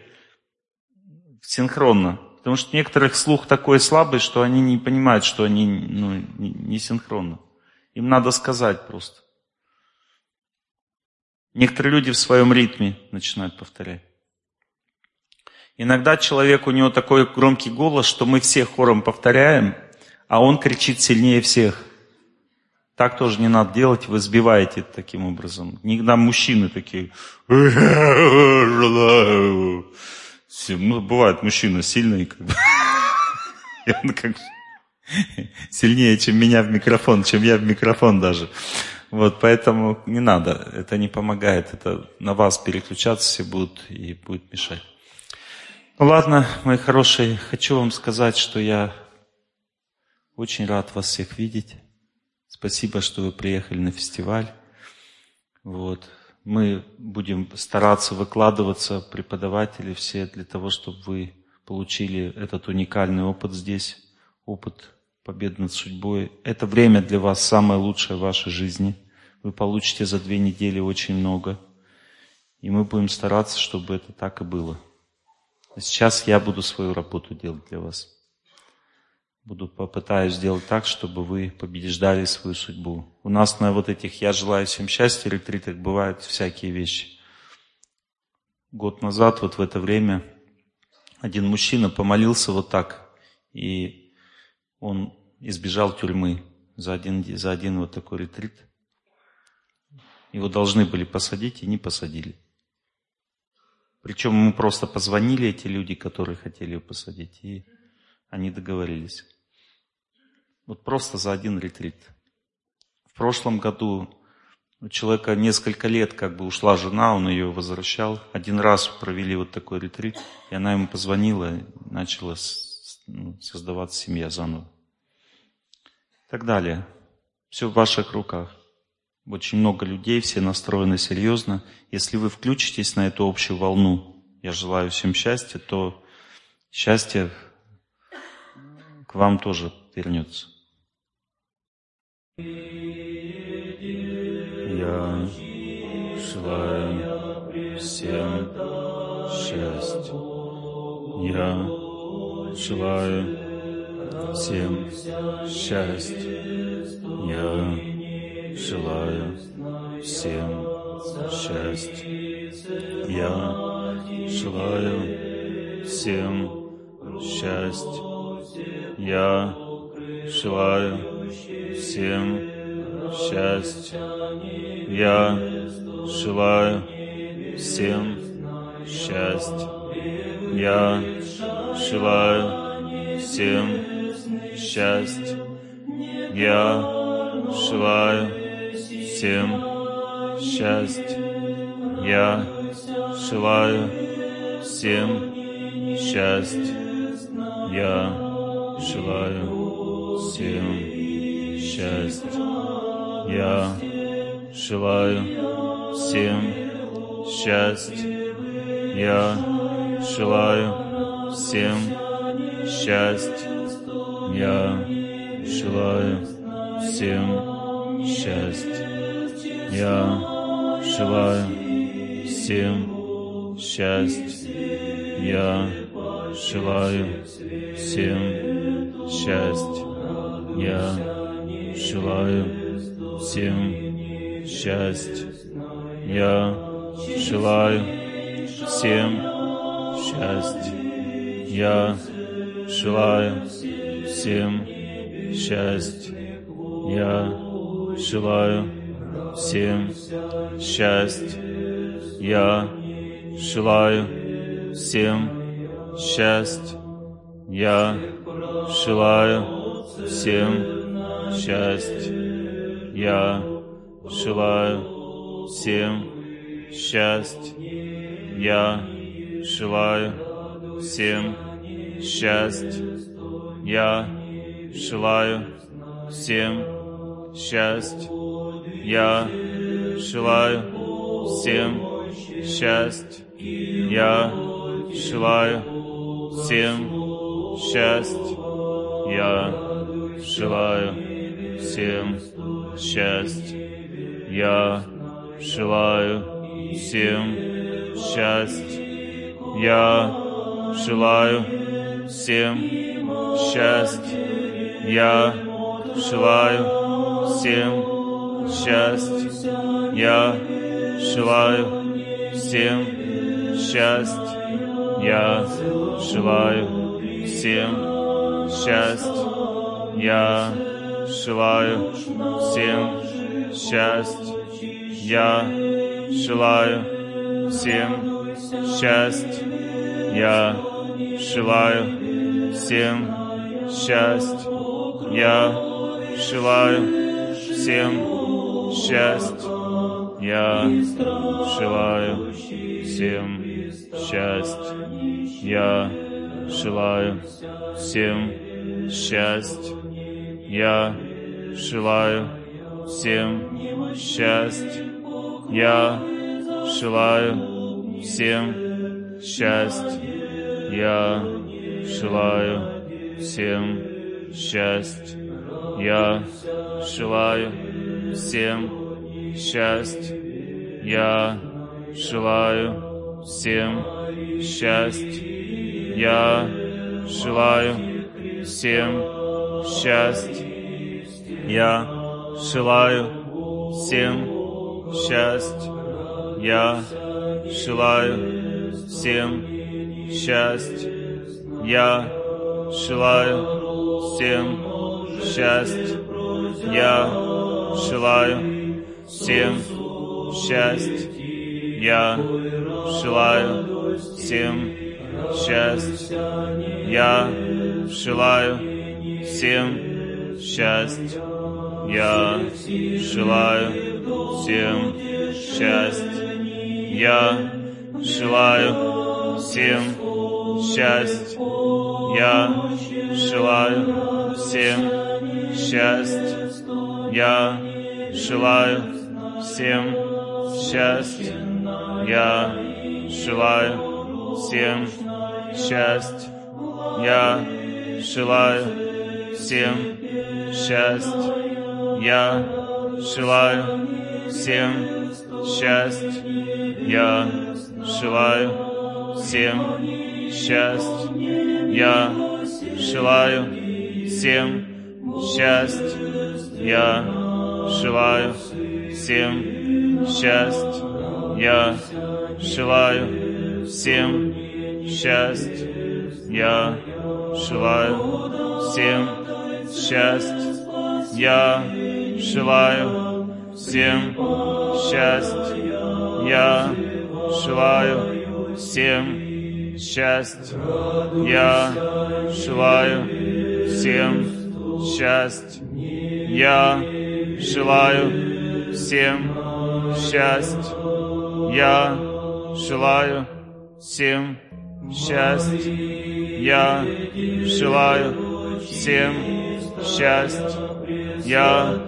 синхронно. Потому что некоторых слух такой слабый, что они не понимают, что они ну, не синхронно. Им надо сказать просто. Некоторые люди в своем ритме начинают повторять. Иногда человек, у него такой громкий голос, что мы все хором повторяем, а он кричит сильнее всех. Так тоже не надо делать, вы сбиваете таким образом. Иногда мужчины такие, ну, бывает мужчина сильный, как бы. И он как сильнее, чем меня в микрофон, чем я в микрофон даже. Вот, поэтому не надо, это не помогает, это на вас переключаться все будут и будет мешать. Ну ладно, мои хорошие, хочу вам сказать, что я очень рад вас всех видеть. Спасибо, что вы приехали на фестиваль. Вот. Мы будем стараться выкладываться, преподаватели все, для того, чтобы вы получили этот уникальный опыт здесь, опыт победы над судьбой. Это время для вас самое лучшее в вашей жизни. Вы получите за две недели очень много. И мы будем стараться, чтобы это так и было. А сейчас я буду свою работу делать для вас буду попытаюсь сделать так, чтобы вы побеждали свою судьбу. У нас на вот этих «Я желаю всем счастья» ретритах бывают всякие вещи. Год назад, вот в это время, один мужчина помолился вот так, и он избежал тюрьмы за один, за один вот такой ретрит. Его должны были посадить и не посадили. Причем ему просто позвонили эти люди, которые хотели его посадить, и они договорились. Вот просто за один ретрит. В прошлом году у человека несколько лет как бы ушла жена, он ее возвращал. Один раз провели вот такой ретрит, и она ему позвонила, начала ну, создаваться семья заново. И так далее. Все в ваших руках. Очень много людей, все настроены серьезно. Если вы включитесь на эту общую волну, я желаю всем счастья, то счастье к вам тоже вернется. Я желаю всем счастья. Я желаю всем счастья. Я желаю всем счастья. Я желаю всем счастья. Я желаю всем счастья. Я желаю всем счастья. Я желаю всем счастья. Я желаю всем счастья. Я желаю всем счастья. Я желаю всем счастья. Я желаю всем счастья. Я желаю всем счастья. Я желаю всем счастья. Я желаю всем счастья. Я желаю всем счастья. Я желаю всем счастья. Я желаю всем счастья. Я желаю всем счастья. Я желаю всем счастья. Я желаю всем счастья. Я желаю всем счастья. Я желаю всем счастья. Я желаю всем счастья. Я желаю всем счастья. Я желаю всем счастья. Я желаю всем счастья. Я желаю всем счастья. Я желаю всем счастья. Я желаю всем счастья. Я желаю всем счастья. Я желаю всем счастья. Я желаю всем счастья. Я желаю всем счастья. Я желаю всем счастья. Я желаю всем счастья. Я желаю всем счастья. Я желаю всем счастья. Я желаю всем счастья. Я желаю всем счастья. Я желаю всем счастья. Я желаю всем счастья. Я желаю всем счастья. Я желаю всем счастья. Я желаю всем счастья. Я желаю всем счастья. Я желаю всем счастья. Я желаю всем счастья. Я желаю всем счастья. Я желаю всем счастья. Я желаю всем счастья. Я желаю всем счастья. Я желаю всем счастья. Я желаю всем счастья. Я желаю всем счастья. Я желаю всем счастья. Я желаю всем счастья. Я желаю всем счастья. Я желаю всем счастья. Я желаю всем счастья. Я желаю всем счастья. Я желаю всем счастья. Я желаю всем счастья. Я желаю всем счастья. Я желаю всем счастья. Я желаю всем счастья. Я желаю всем счастья. Я желаю всем счастья. Я желаю всем счастья. Я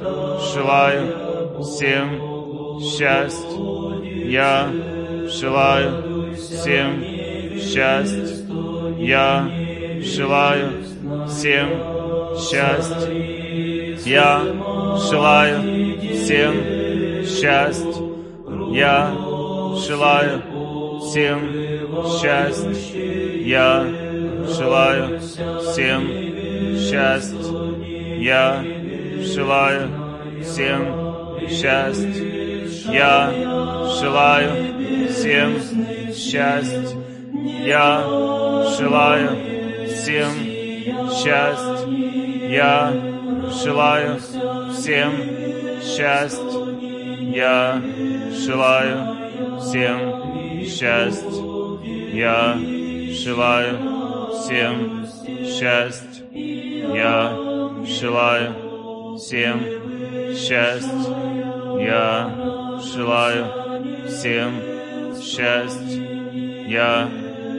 желаю всем счастья. Я желаю всем счастья. Я желаю всем счастья. Я желаю всем счастья. Я желаю всем счастья. Я желаю всем счастья. Я желаю всем счастья. Я желаю всем счастья. Я желаю всем счастья. Я желаю всем счастье. Я желаю всем счастье. Я желаю всем счастье. Я желаю всем счастье. Я желаю всем счастье. Я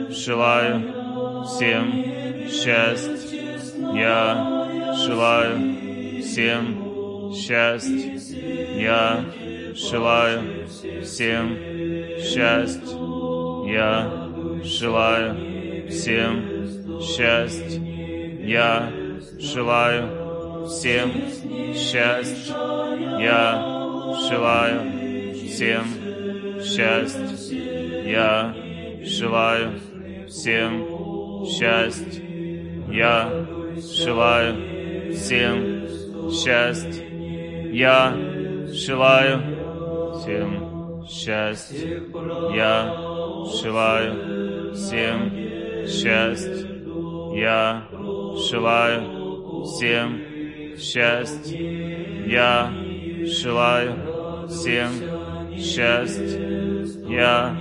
желаю всем счастье. Я желаю всем счастье. Я желаю всем счастье. Я желаю всем счастье. Я желаю всем счастье. Я желаю всем счастье. Я желаю всем счастье. Я желаю всем счастье. Я желаю всем счастье. Я желаю всем счастье. Я желаю всем счастье. Я желаю всем счастье. Я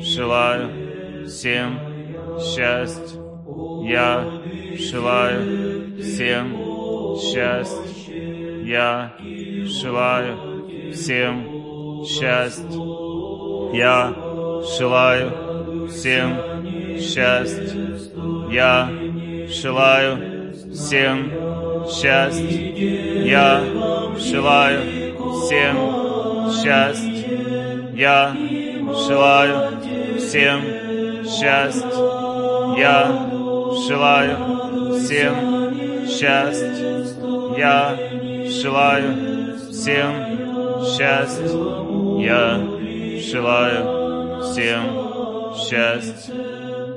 желаю всем счастье. Я желаю всем счастье. Я желаю всем счастье. Я желаю всем счастье. Я желаю всем счастье. Я желаю всем счастье. Я желаю всем счастье. Я желаю всем счастье. Я желаю всем счастье. Я желаю всем счастье.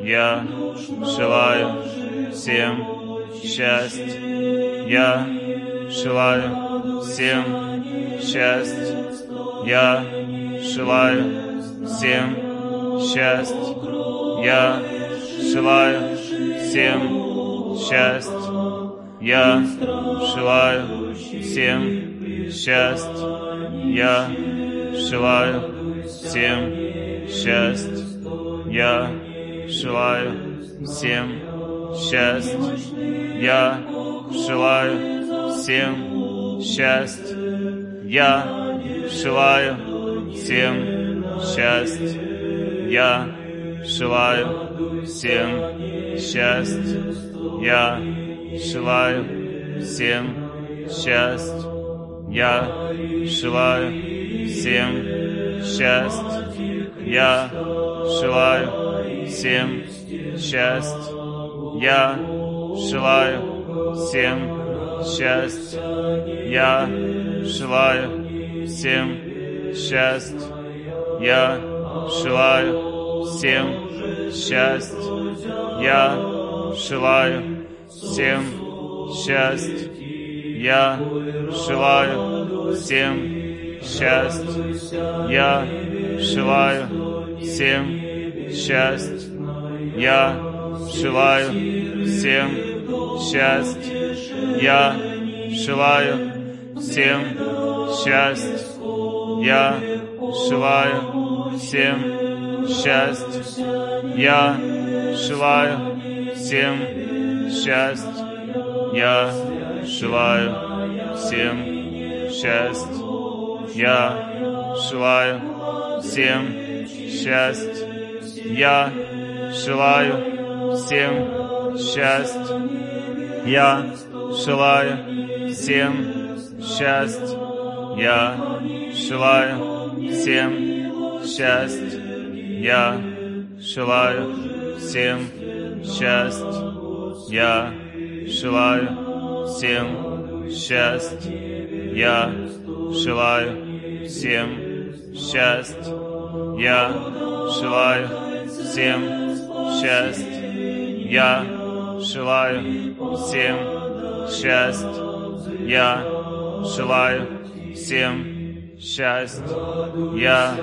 Я желаю всем счастье. Я желаю всем счастье. Я желаю всем счастье. Я желаю всем счастье. Я желаю всем счастье. Я желаю всем счастье. Я желаю всем счастье. Я желаю всем счастье. Я желаю всем счастье. Я желаю всем счастье. Я желаю всем счастье. Я желаю всем счастье. Я желаю всем счастье. Я желаю всем счастье. Я желаю всем счастье. Я желаю всем счастье. Я желаю всем счастье. Я желаю всем счастье. Я желаю всем счастье. Я желаю всем счастье. Я желаю всем счастье. Я желаю всем счастье. Я желаю всем счастье. Я желаю всем счастье. Я желаю всем счастье. Я желаю всем счастье. Я желаю всем счастье. Я желаю всем счастье. Я желаю всем счастье. Я желаю всем счастье. Я желаю всем счастье. Я желаю всем счастье. Я желаю всем счастье. Я желаю всем счастье. Я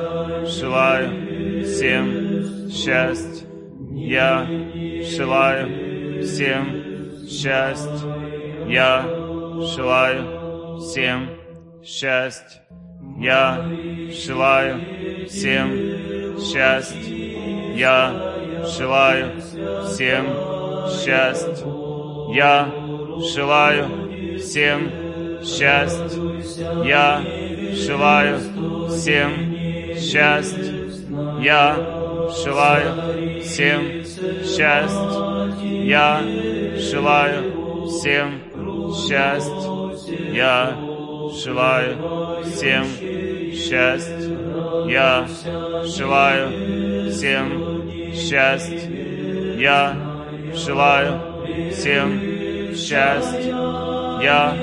желаю всем счастье. Я желаю всем счастье. Я желаю всем счастье. Я желаю всем счастье. Я желаю всем счастье. Я желаю всем счастье. Я желаю всем счастье. Я желаю всем счастье. Я желаю всем счастье. Я желаю всем счастье. Я желаю всем счастье. Я желаю всем счастье. Я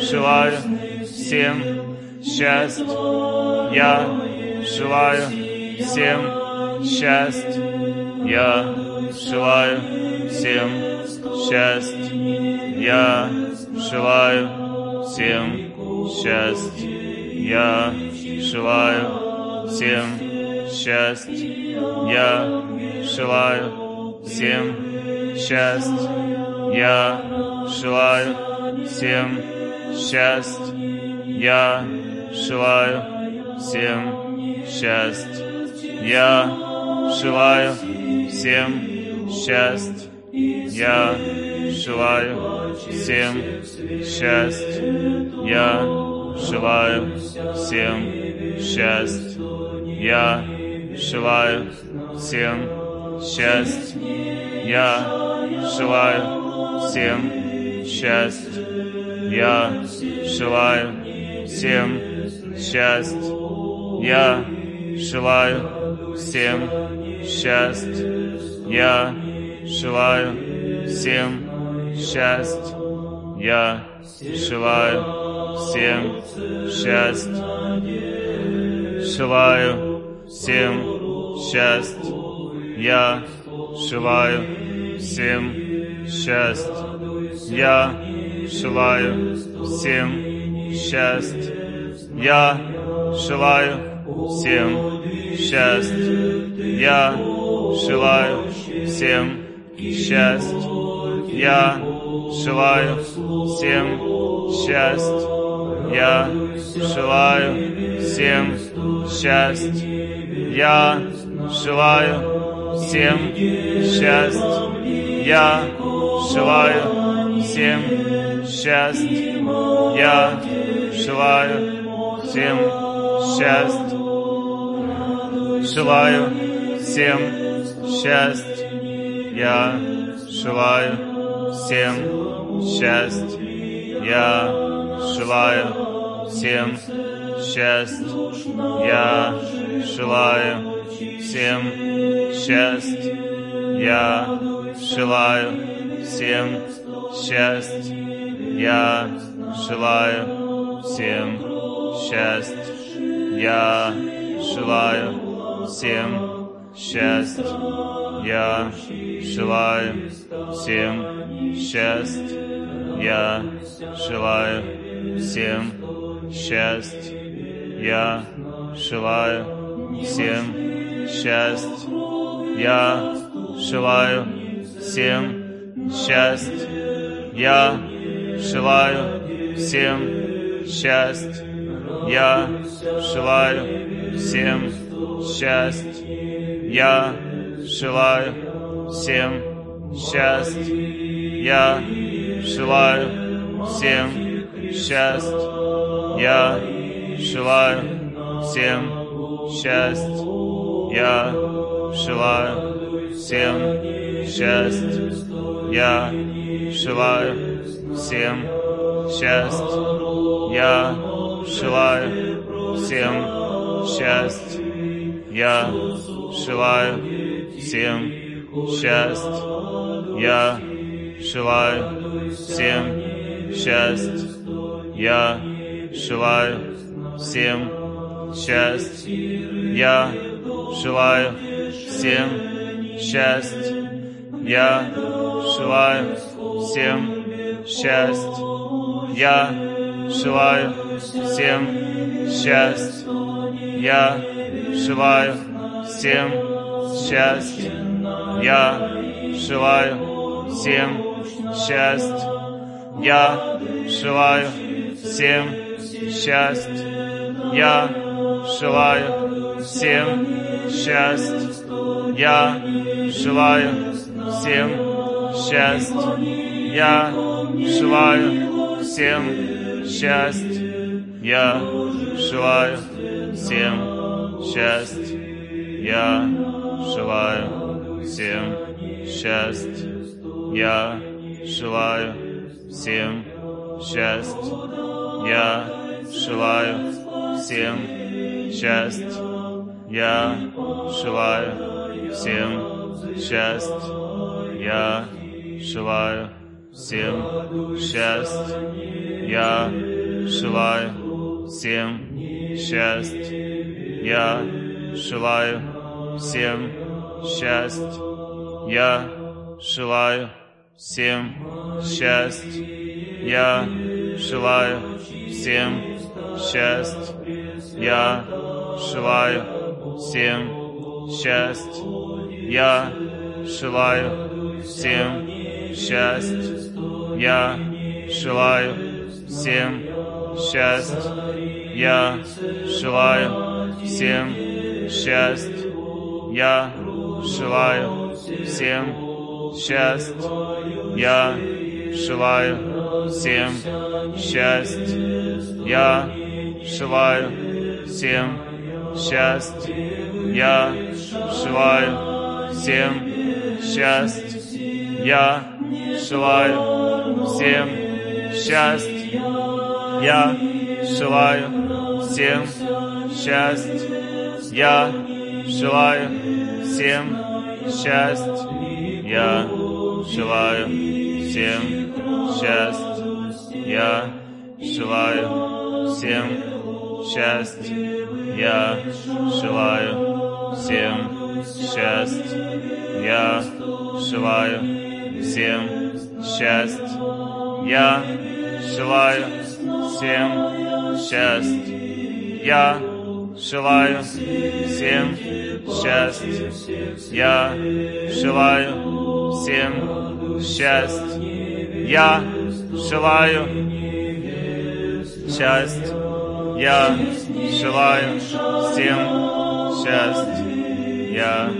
желаю всем счастье. Я желаю всем счастье. Я желаю всем счастье. Я желаю всем счастье. Я желаю всем счастье. Я желаю всем счастье. Я желаю всем счастье. Я желаю всем счастье. Я желаю всем счастье. Я желаю всем счастье. Я желаю всем счастье. Я желаю всем счастье. Я желаю всем счастье. Я желаю всем счастье. Я желаю всем счастье. Я желаю всем счастье. Я желаю всем счастье. Желаю всем счастье. Я желаю всем счастье. Я желаю всем счастье. Я желаю всем счастье. Я желаю всем счастье. Я желаю всем счастье. Я желаю всем счастье. Я желаю всем счастье. Я желаю всем счастье. Я желаю всем счастье. Желаю всем счастье. Я желаю всем счастье. Я желаю всем счастье. Я желаю всем счастье. Я желаю всем счастье. Я желаю всем счастье. Я желаю всем счастье. Я желаю всем счастье. Я желаю всем счастье. Я желаю всем счастье. Я желаю всем счастье. Я желаю всем счастье. Я желаю всем счастье. Я желаю всем счастье. Я желаю всем счастье. Я желаю всем счастье. Я желаю всем счастье. Я желаю всем счастье. Я желаю всем счастье. Я желаю всем счастье. Я желаю всем счастье. Я желаю всем счастье. Я желаю всем счастье. Я желаю всем счастье. Я желаю всем счастье. Я желаю всем счастье. Я желаю всем счастье. Я желаю всем счастье. Я желаю всем счастье. Я желаю всем счастье. Я желаю всем счастье. Я желаю всем счастье. Я желаю всем счастье. Я желаю всем счастье. Я желаю всем счастье. Я желаю всем счастье. Я желаю всем счастье. Я желаю всем счастье. Я желаю всем счастье. Я желаю всем счастье. Я желаю всем счастье. Я желаю всем счастье. Я желаю всем счастье. Я желаю всем счастье. Я желаю всем счастье. Я желаю всем счастье. Я желаю всем счастье. Я желаю всем счастье. Я желаю всем счастье. Я желаю всем счастье. Я желаю всем счастье. Я желаю всем счастье. Я желаю всем счастье. Я желаю всем счастье. Я желаю всем счастье. Я желаю всем счастье. Я желаю всем счастье. Я желаю всем счастье. Я желаю всем счастье. Я желаю счастье. Я желаю всем счастье. Я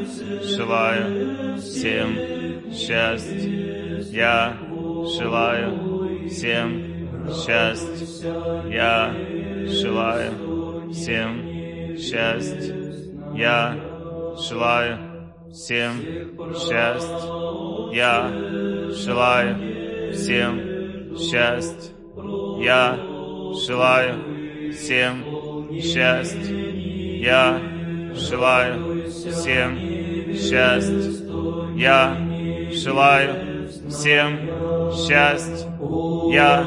желаю всем счастье. Я желаю всем счастье. Я желаю всем счастье. Я желаю всем счастье. Я желаю всем счастье. Я желаю всем счастье. Я желаю всем счастье. Я желаю всем счастье. Я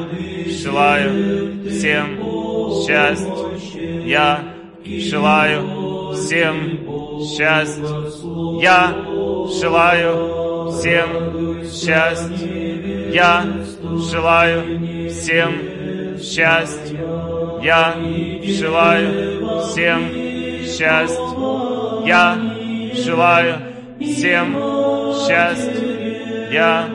желаю всем счастье. Я желаю всем счастье. Я желаю всем счастье. Я желаю всем счастье. Я желаю всем счастье. Я желаю всем счастье. Я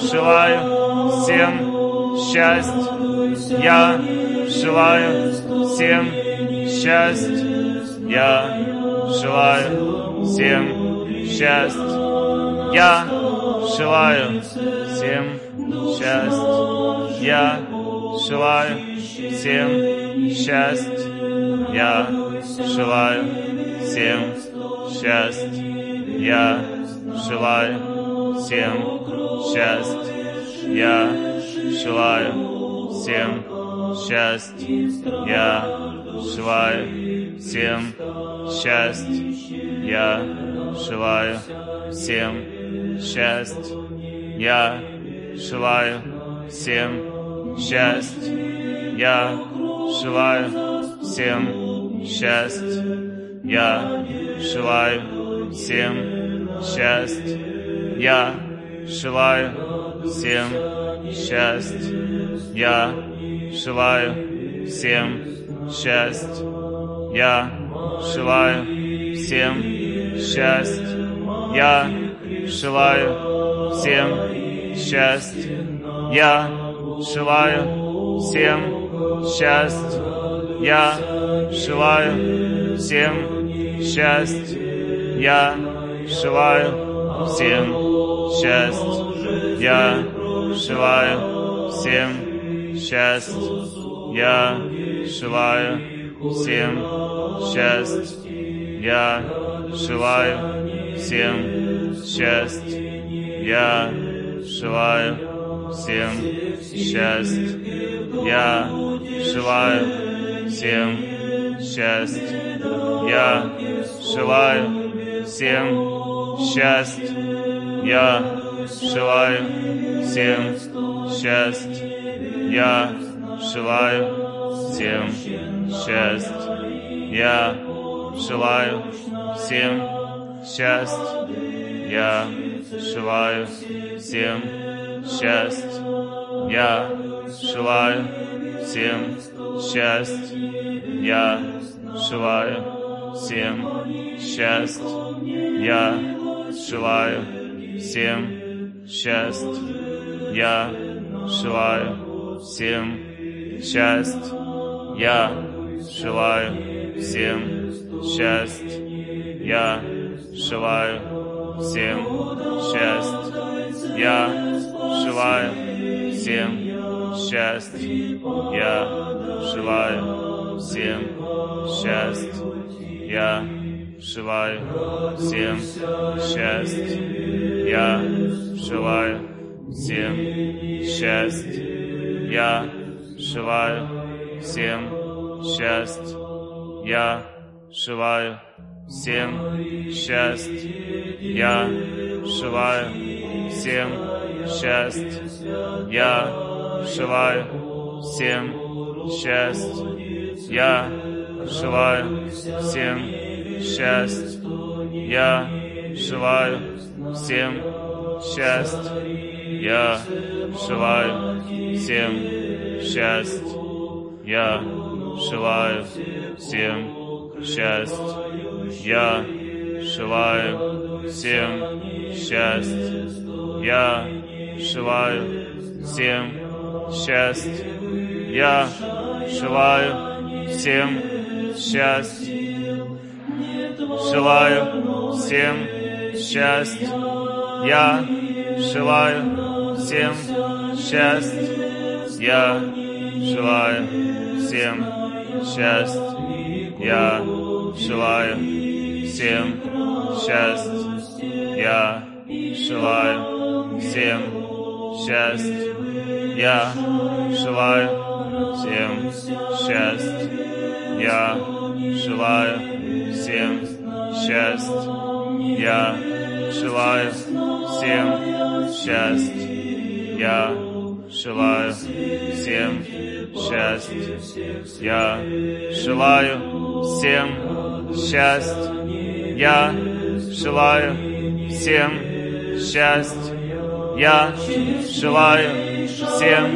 желаю всем счастье. Я желаю всем счастье. Я желаю всем счастье. Я желаю всем счастье. Я желаю всем счастье. Я желаю всем счастье. Я желаю всем счастье. Я желаю всем счастье. Я желаю всем счастье. Я желаю всем счастье. Я желаю всем счастье. Я желаю всем счастье. Я желаю всем счастье. Я желаю всем счастье. Я желаю всем счастье. Я желаю всем счастье. Я желаю всем счастье. Я желаю всем счастье. Я желаю всем счастья. Я желаю всем счастья. Я желаю всем счастья. Я желаю всем счастья. Я желаю всем счастья. Я желаю всем счастья. Я желаю всем счастья. Я желаю всем счастья. Я желаю всем счастья. Я желаю всем счастья. Я желаю всем счастья. Я желаю всем счастья. Я желаю всем счастья. Я желаю всем счастья. Я желаю всем счастья. Я желаю всем счастья. Я желаю всем счастья. Я желаю всем счастья. Я желаю всем счастья. Я желаю всем счастья. Я желаю всем счастья. Я желаю всем счастья. Я желаю всем счастья. Я желаю всем счастья. Я желаю всем счастья. Я желаю всем счастья. Я желаю всем счастья. Я желаю всем счастья. Я желаю всем счастья. Я желаю всем счастья. Я желаю всем счастья. Я желаю всем счастья. Я желаю всем счастья. Желаю всем счастья. Я желаю всем счастья. Я желаю всем счастья. Я желаю всем счастья. Я желаю всем счастья. Я желаю всем счастья. Я желаю всем счастья. Я желаю всем счастья. Я желаю всем счастья. Я желаю всем счастья. Я желаю всем счастья. Я желаю всем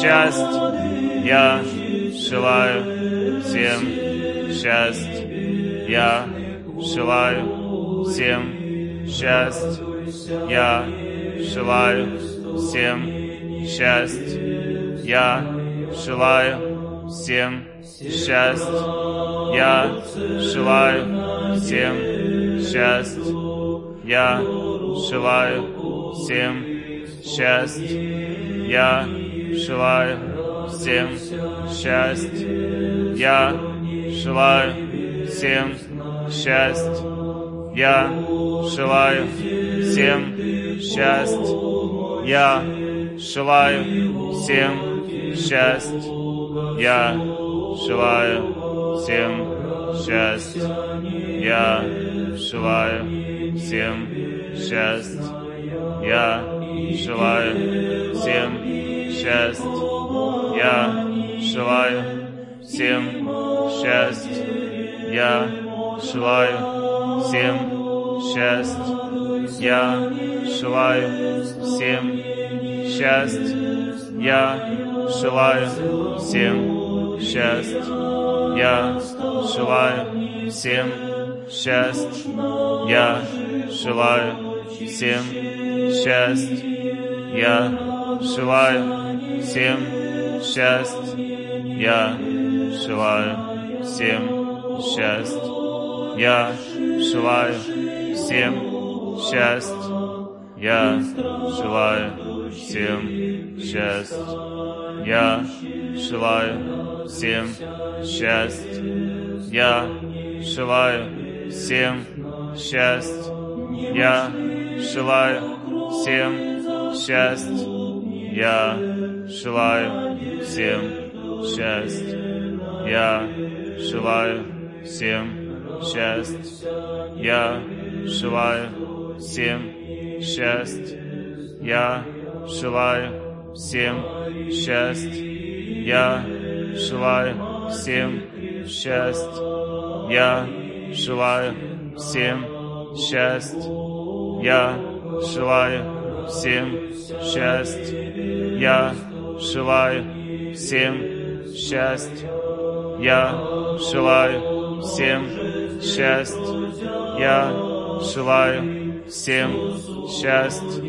счастья. Я желаю всем счастья. Я желаю всем счастья. Я желаю всем счастья. Я желаю всем счастья. Я желаю всем счастья. Я желаю всем счастья. Я желаю всем счастья. Я желаю всем счастья. Я желаю всем счастья. Я желаю всем счастья. Я желаю всем счастья. Я желаю всем счастья. Я желаю всем счастья. Я желаю всем счастья. Я желаю всем счастья. Я желаю всем счастья. Я желаю всем счастья. Я желаю всем счастья. Я желаю всем счастья. Я желаю всем счастья. Я желаю всем счастья. Я желаю всем счастья. Я желаю всем счастья. Я желаю всем счастья. Я желаю всем счастья. Я желаю всем счастья. Я желаю всем счастья. Я желаю всем счастья. Я желаю всем счастья. Я желаю всем счастья. Я желаю всем счастья. Я желаю всем счастья. Я желаю всем счастья. Я желаю всем счастья. Я желаю всем счастья. Я желаю всем счастья.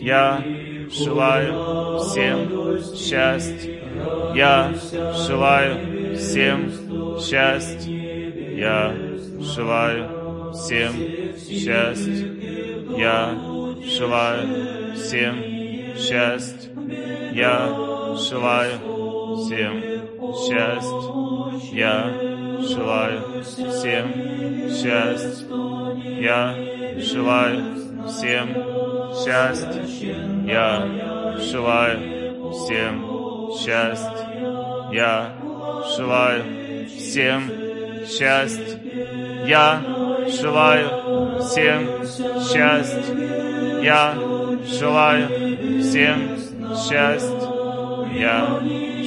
Я желаю всем счастья. Я желаю всем счастья. Я желаю всем счастья. Я желаю всем счастья. Я желаю всем счастья. Я желаю всем счастья. Я желаю всем счастья. Я желаю всем счастья. Я желаю всем счастья. Я желаю всем счастья. Я желаю всем счастья. Я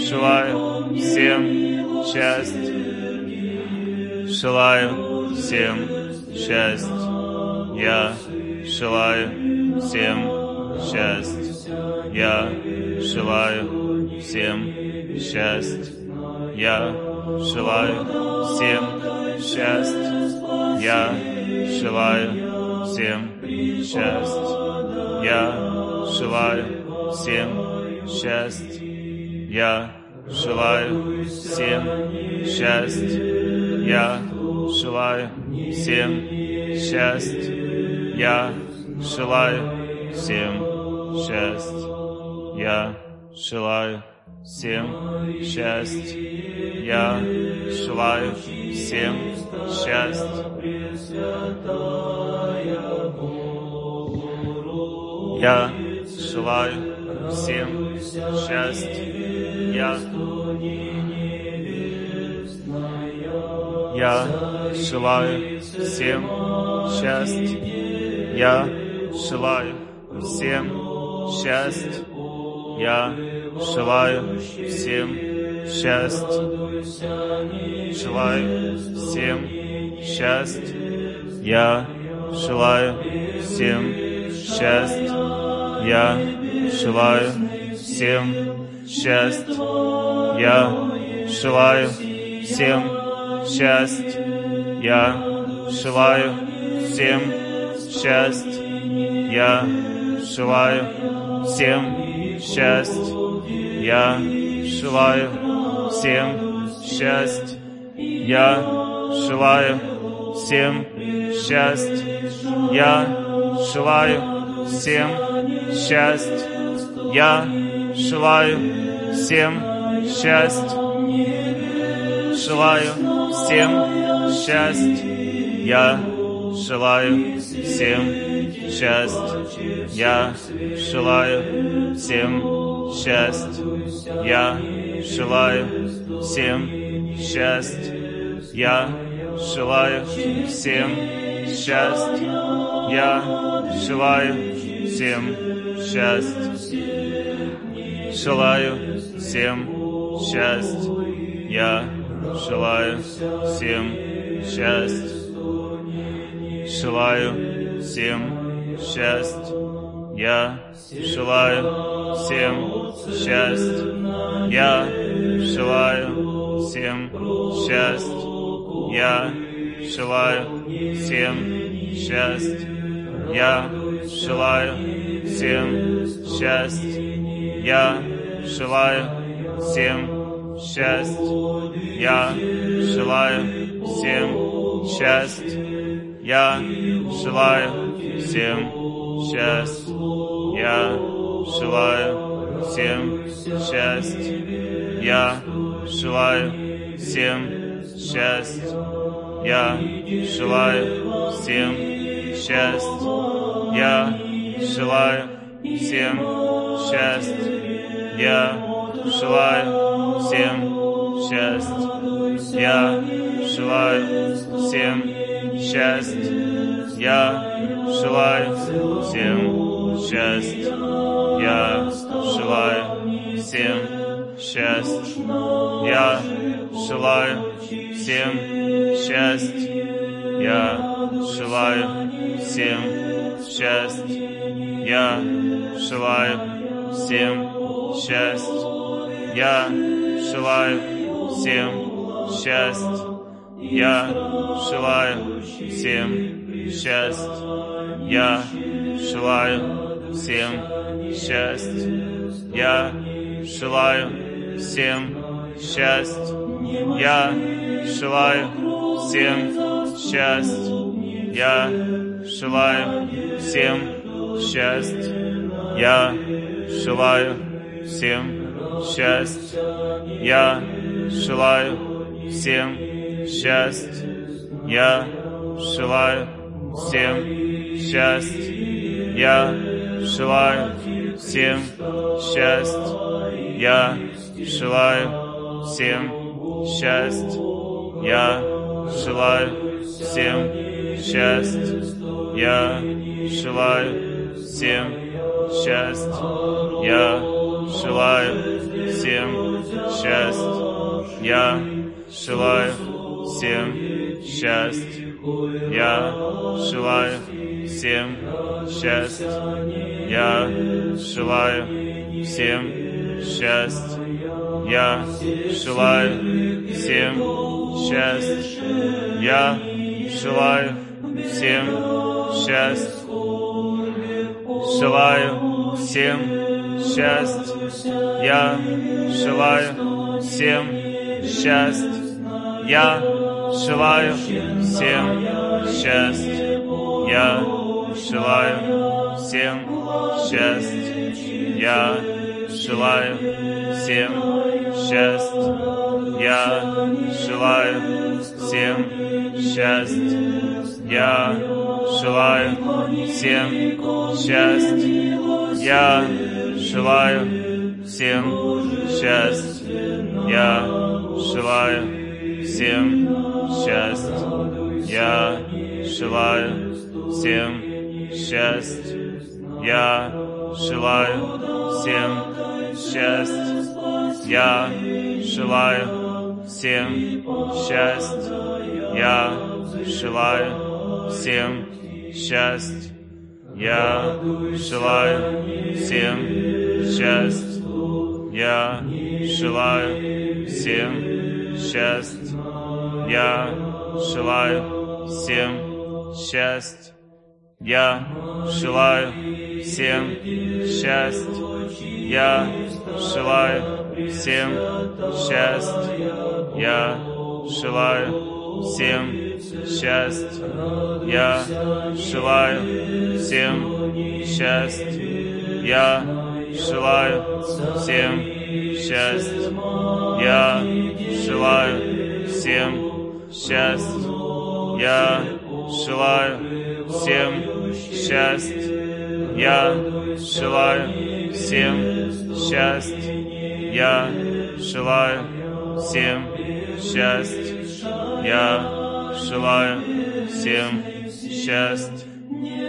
желаю всем счастья. Желаю всем счастья. Я желаю всем счастья. Я желаю всем счастья. Я желаю всем счастья. Я желаю всем счастья. Я желаю всем счастья. Я желаю всем счастья. Я желаю всем счастья. Я желаю всем счастья. Я желаю всем счастья. Я желаю всем счастья. Я желаю всем счастья. Я я желаю всем счастья. Я желаю всем счастья. Я желаю всем счастья. Желаю всем счастья. Я желаю всем счастья. Я желаю всем счастья. Я желаю всем счастья. Я желаю всем счастья. Я желаю всем счастья. Я желаю всем счастья. Я желаю всем счастья. Я желаю всем счастья. Я желаю всем счастья. Желаю всем счастья. Я желаю всем счастья. Я желаю всем счастья. Я желаю всем счастья. Я желаю всем счастья. Я желаю всем счастья. Желаю всем счастья. Я желаю всем счастья. Желаю всем счастья. Я желаю всем счастья. Я желаю всем счастья. Я желаю всем счастья. Я желаю всем счастья. Я желаю всем счастья. Я желаю всем счастья. Я желаю всем счастья. Я желаю всем счастья. Я желаю всем счастья. Я желаю всем счастья. Я желаю всем счастья. Я желаю всем счастья. Я желаю всем счастья. Я желаю всем счастья. Я желаю всем счастья. Я желаю всем счастья. Я желаю всем счастья. Я желаю всем счастья. Я желаю всем счастья. Я желаю всем счастья. Я желаю всем счастья. Я желаю всем счастья. Я желаю всем счастья. Я желаю всем счастья. Я желаю всем счастья. Я желаю всем счастья. Я желаю всем счастья. Я желаю всем счастья. Я желаю всем счастья. Я желаю всем счастья. Я желаю всем счастья. Я желаю всем счастья. Я желаю всем счастья. Я желаю всем счастья. Я желаю всем счастья. Я желаю всем счастья. Я желаю всем счастья. Желаю всем счастья. Я желаю всем счастья. Я желаю всем счастья. Я желаю всем счастья. Я желаю всем счастья. Я желаю всем счастья. Я желаю всем счастья. Я желаю всем счастья. Я желаю всем счастья. Я желаю всем счастья. Я желаю всем счастья. Я желаю всем счастья. Я желаю всем счастья. Я желаю всем счастья. Я желаю всем счастья. Я желаю всем счастья. Я желаю всем счастья. Я желаю всем счастья. Я желаю всем счастья. Я желаю всем счастья. Я желаю всем счастья. Я желаю всем счастья. Я желаю всем счастья. Я желаю всем счастья. Я желаю всем счастья. Я желаю всем счастья.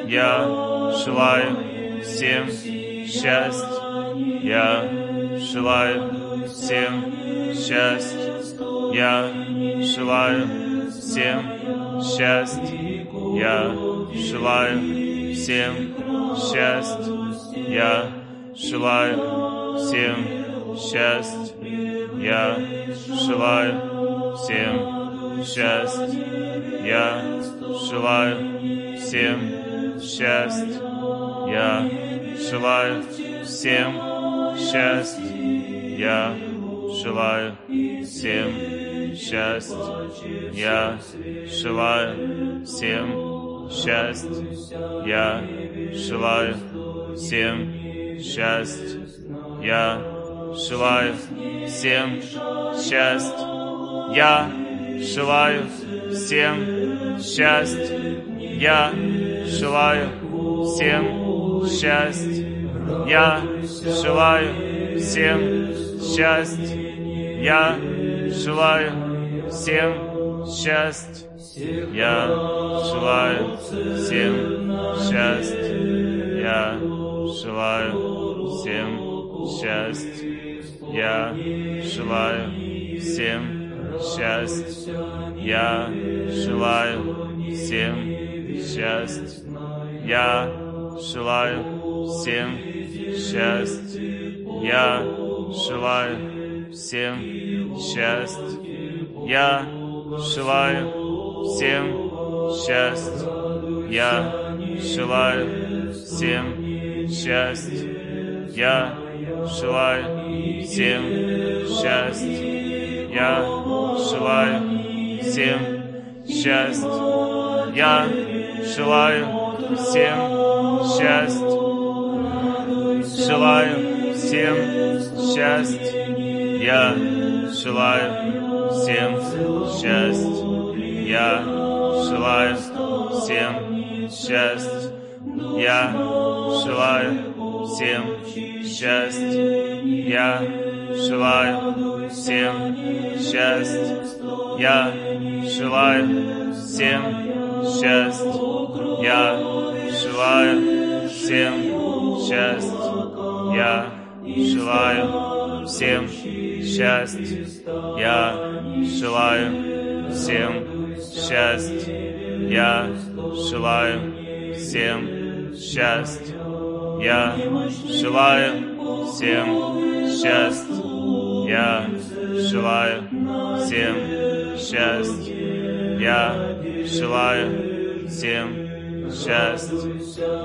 Я желаю всем счастья. Я желаю всем счастья. Я желаю всем счастья. Я желаю всем счастья. Я желаю всем счастья. Я желаю всем счастья. Я желаю всем счастья. Я желаю всем счастья. Я желаю всем счастья. Я желаю всем счастья. Я желаю всем счастья. Я желаю всем счастья. Я желаю всем счастья. Я желаю всем счастья. Я желаю всем счастья. Я желаю всем счастья. Я желаю всем счастья. Я желаю всем счастья. Я желаю всем счастья. Я желаю всем счастья. Я желаю всем счастья. Я желаю всем счастья. Я желаю всем счастья. Я желаю всем счастья. Я желаю всем счастья. Я желаю всем счастья. Я желаю всем счастья. Желаю всем счастья. Я желаю всем счастья. Я желаю всем счастья. Я желаю всем счастья. Я желаю всем счастья. Я желаю всем счастья. Я желаю всем счастья. Я желаю всем счастья. Я желаю всем счастья. Я желаю всем счастья. Я желаю всем счастья. Я желаю всем счастья. Я желаю всем счастья.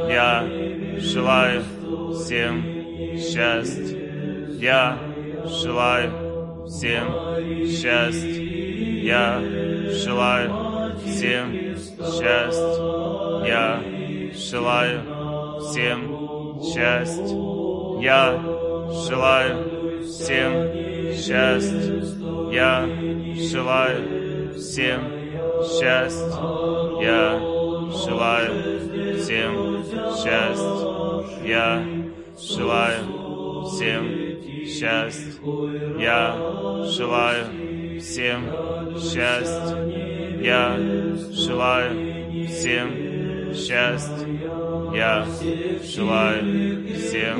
Я желаю всем счастья. Я желаю всем счастья. Я желаю всем счастья. Я желаю всем счастья. Я желаю всем счастья. Я желаю всем счастья. Я желаю всем счастья. Я желаю всем счастья. Я желаю всем счастья. Я желаю всем счастья. Я желаю всем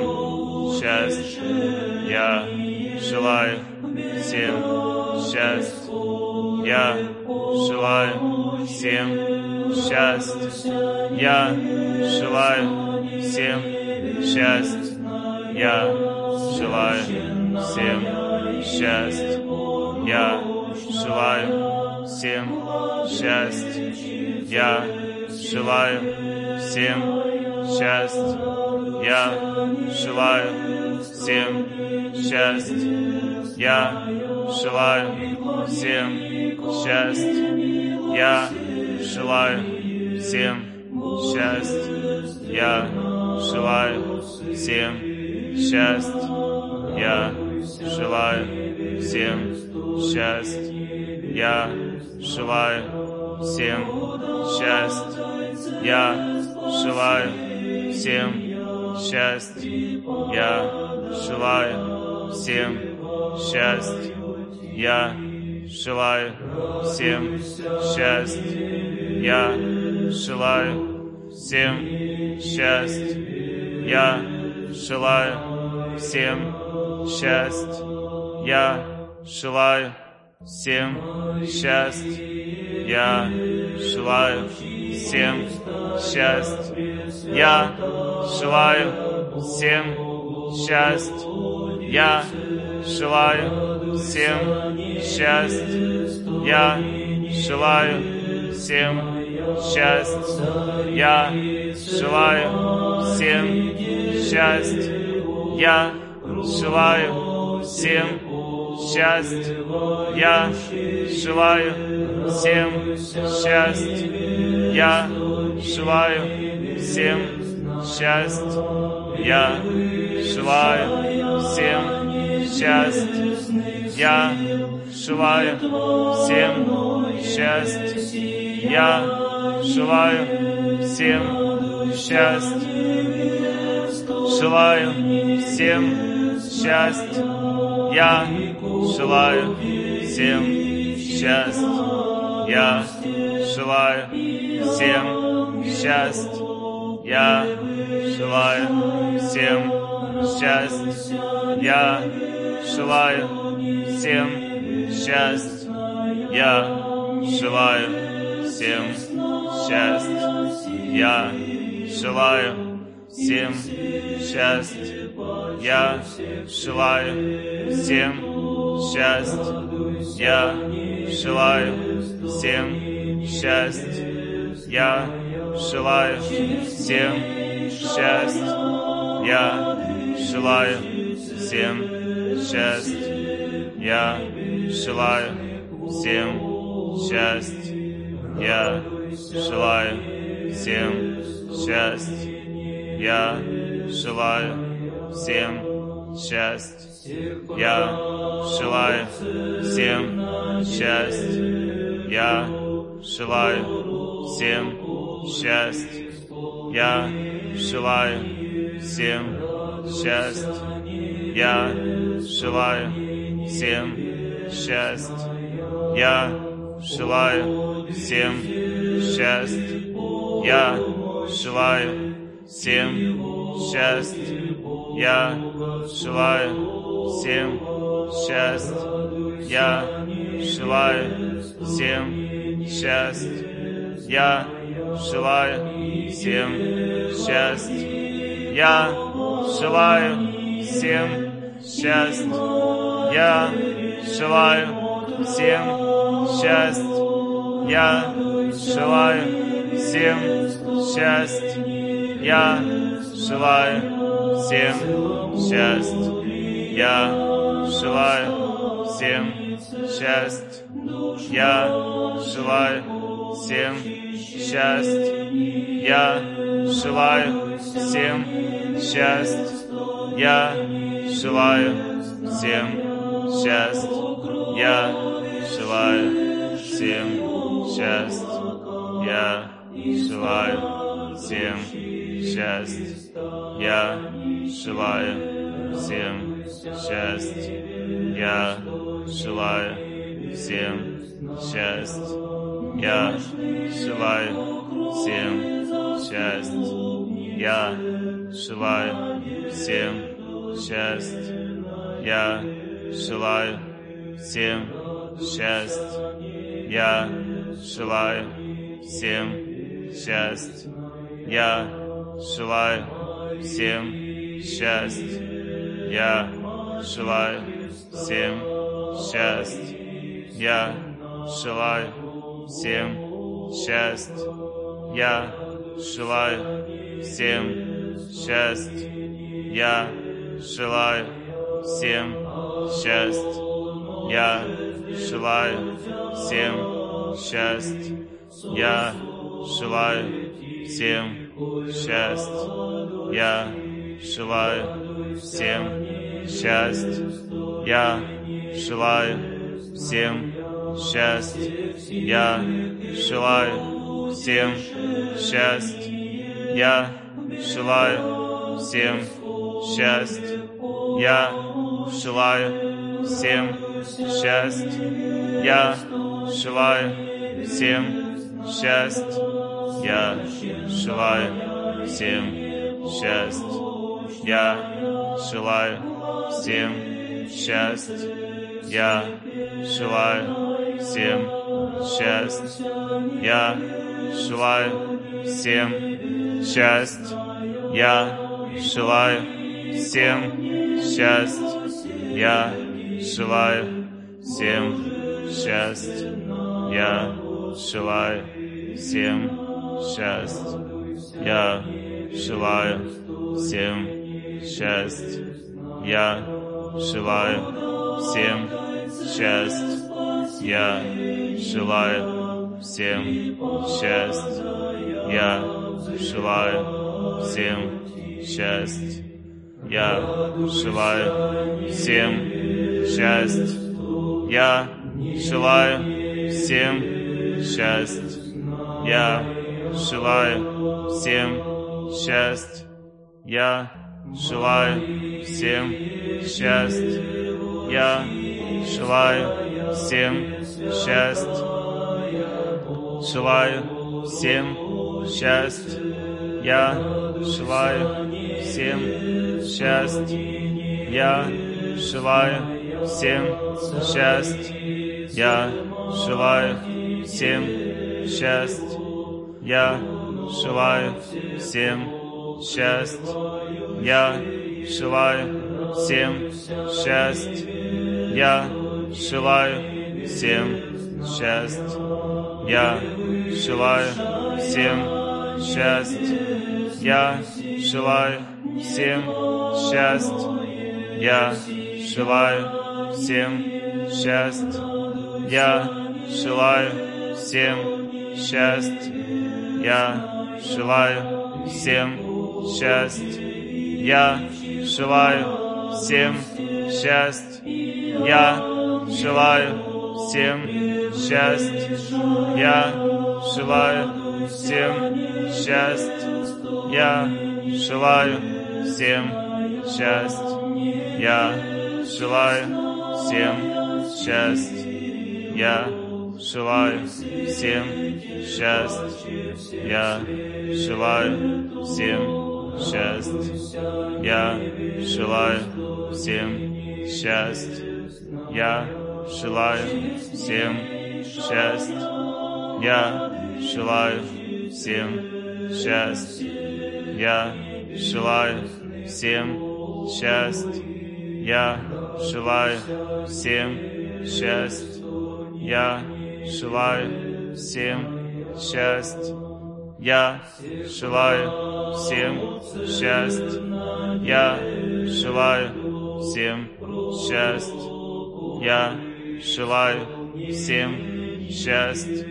счастья. Я желаю всем счастья. Я желаю всем счастья. Я желаю всем счастья. Я желаю всем счастья. Я желаю всем счастья. Я желаю всем счастья. Я желаю всем счастья. Я желаю всем счастья. Я желаю всем счастья. Я желаю всем счастья. Я желаю всем счастья. Я желаю всем счастья. Я желаю всем счастья. Я желаю всем счастья. Я желаю всем счастья. Я желаю всем счастья. Я желаю всем счастья. Я желаю всем счастья. Я желаю всем счастья. Я желаю всем счастья. Я желаю всем счастья. Я желаю всем счастья. Я желаю всем счастья. Я желаю всем счастья. Я желаю всем счастья. Я желаю всем счастья. Я желаю всем счастья. Я желаю всем счастья. Я желаю всем счастья. Желаю всем счастья. Я желаю всем счастья. Я желаю всем счастья. Я желаю всем счастья. Я желаю всем счастья. Я желаю всем счастья. Я желаю всем счастья. Я желаю всем счастья. Я желаю всем счастья. Я желаю всем счастья. Я желаю всем счастья. Я желаю всем счастья. Я желаю всем счастья. Я желаю всем счастья. Я желаю всем счастья. Я желаю всем счастья. Я желаю всем счастья. Я желаю всем счастья. Я желаю всем счастья. Я желаю всем счастья. Я желаю всем счастья. Я желаю всем счастья. Я желаю всем счастья. Я желаю всем счастья. Я желаю всем счастья. Я желаю всем счастья. Я желаю всем счастья. Я желаю всем счастья. Я желаю всем счастья. Я желаю всем счастья. Я желаю всем счастья. Я желаю всем счастья. Я желаю всем счастья. Я желаю всем счастья. Я желаю всем счастья. Я желаю всем счастья. Я желаю всем счастья. Я желаю всем счастья. Я желаю всем счастья. Я желаю всем счастья. Я желаю всем счастья. Я желаю всем счастья. Я желаю всем счастья. Я желаю всем счастья. Я желаю всем счастья. Я желаю всем счастья. Я желаю всем счастья. Я желаю всем счастья. Я желаю всем счастья. Я желаю всем счастья. Я желаю всем счастья. Я желаю всем счастья. Я желаю всем счастья. Я желаю всем счастья. Я желаю всем счастья. Я желаю всем счастья. Я желаю всем счастья. Я желаю всем счастья. Я желаю всем счастья. Я желаю всем счастья. Я желаю всем счастье. Я желаю всем счастье. Я желаю всем счастье. Я желаю всем счастье. Я желаю всем счастье. Я желаю всем счастье. Я желаю всем счастье. Я желаю всем счастье. Желаю всем счастье. Я желаю всем счастье. Я желаю всем счастье. Я желаю всем счастье. Я желаю всем счастье. Я желаю всем счастье. Я желаю всем счастье. Я желаю всем счастье. Я желаю всем счастье. Я желаю всем счастье. Я желаю всем счастье. Я желаю всем счастье. Я желаю всем счастье. Я желаю всем счастье. Я желаю всем счастье. Я желаю всем счастье. Я желаю всем счастье. Я желаю всем счастье. Я желаю всем счастье. Я желаю всем счастье. Я желаю всем счастье. Я желаю всем счастье. Я желаю всем счастье. Я желаю всем счастье. Я желаю всем счастье. Я желаю всем счастье. Я желаю всем счастье. Я желаю всем счастье.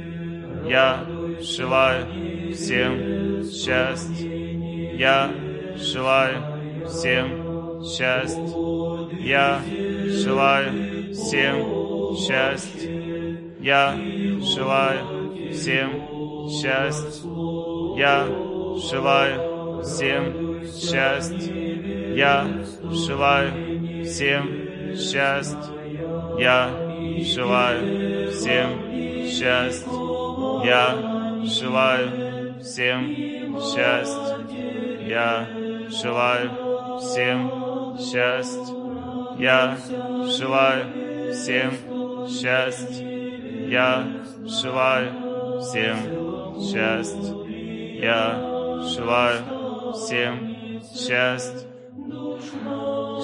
Я желаю всем счастье. Я желаю всем счастье. Я желаю всем счастье. Я желаю всем счастье. Я желаю всем счастье. Я желаю всем счастье. Я желаю всем счастье. Я желаю всем счастье. Я желаю всем счастье. Я желаю всем счастье. Я желаю всем счастье. Я желаю всем счастье.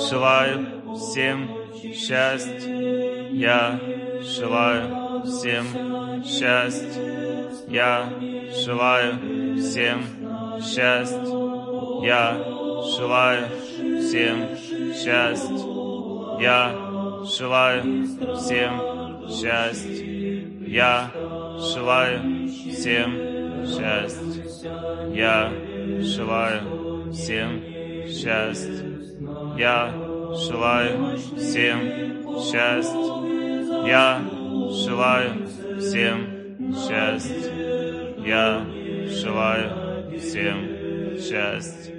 Желаю всем счастье. Я желаю всем счастье. Я желаю всем счастье. Я желаю всем счастье. Я желаю всем счастье. Я желаю всем счастье. Я желаю всем счастье. Я желаю всем счастье. Я желаю всем счастье. Я желаю всем счастье.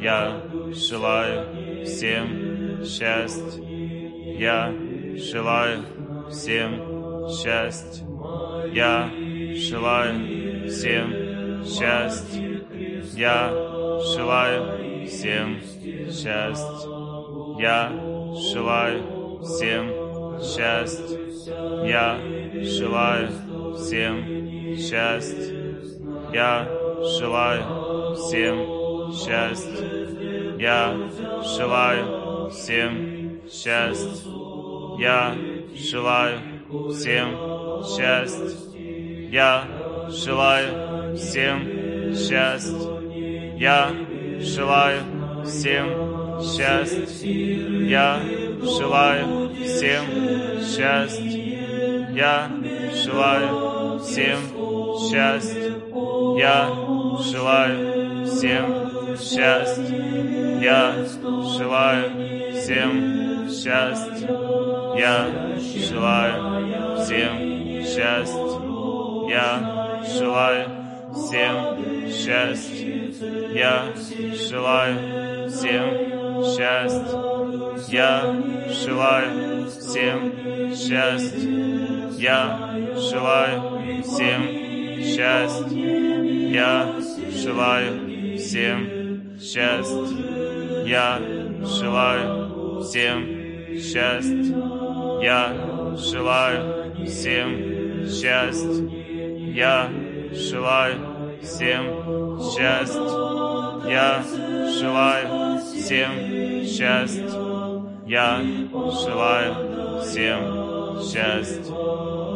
Я желаю всем счастье. Я желаю всем счастье. Я желаю всем счастье. Я желаю всем счастье. Я желаю всем счастье. Я желаю всем счастье. Я желаю всем счастье. Я желаю всем счастье. Я желаю всем счастье. Я желаю всем счастье. Я желаю всем счастья. Я желаю всем счастья. Я желаю всем счастья. Я желаю всем счастья. Я желаю всем счастья. Я желаю всем счастья. Я желаю всем счастья. Я желаю всем счастья. Я желаю всем счастья. Я желаю всем счастья. Я желаю всем счастья. Я желаю всем счастья. Я желаю всем счастья. Я желаю всем счастья. Я желаю всем счастья. Я желаю всем счастья.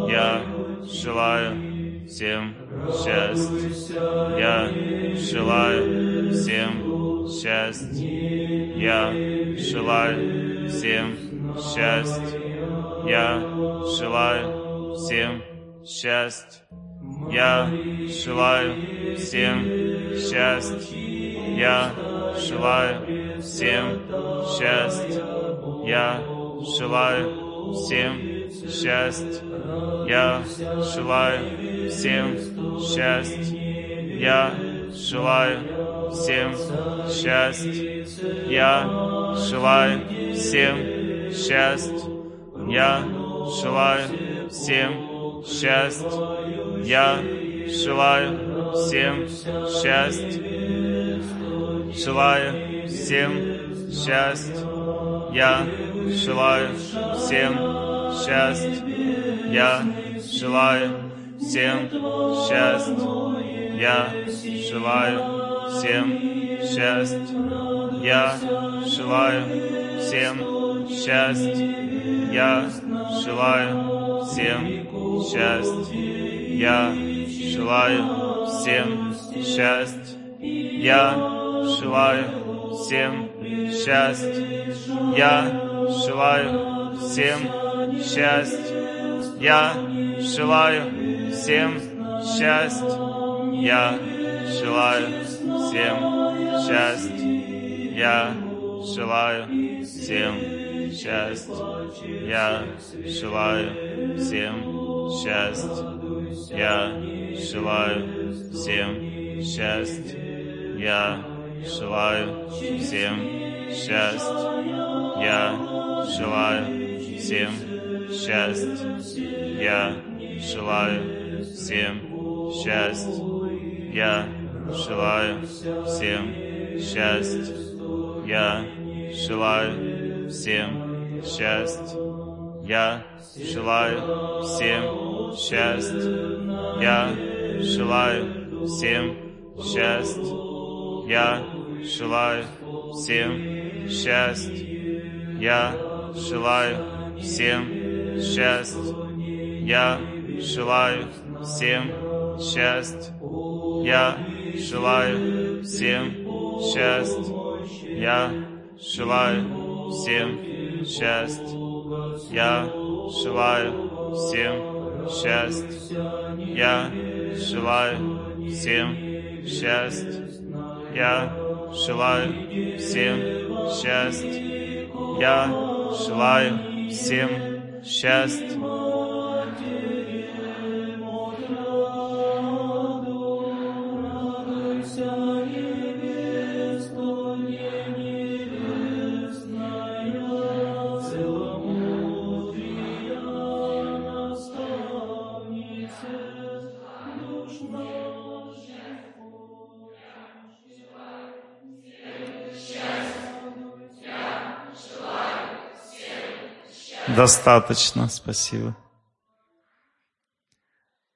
Я желаю всем счастья. Я желаю всем счастья. Я желаю всем счастья. Я желаю всем счастья. Я желаю всем счастья. Я желаю всем счастья. Я желаю всем счастья. Я желаю всем счастья. Я желаю всем счастья. Я желаю всем счастья. Я желаю всем счастья. Я желаю всем счастья. Желаю всем счастья. Я желаю всем счастья. Я желаю всем счастья. Я желаю всем счастья. Я желаю всем счастья. Я желаю всем счастья. Я желаю всем счастья. Я желаю всем счастья. Я желаю всем счастья. Я желаю всем счастья. Я желаю всем счастья. Я желаю всем счастья. Я желаю всем счастья. Я желаю всем счастья. Я желаю всем счастья. Я желаю всем счастья. Я желаю всем счастья. Я желаю всем счастья. Я желаю всем счастья. Я желаю всем счастья. Я желаю всем счастья. Я желаю всем счастья. Я желаю всем счастья. Я желаю всем счастья. Я желаю всем счастья. Я желаю всем счастья. Я желаю всем счастья. Я желаю всем счастья. Я желаю всем счастья. Я желаю всем счастья. Достаточно, спасибо.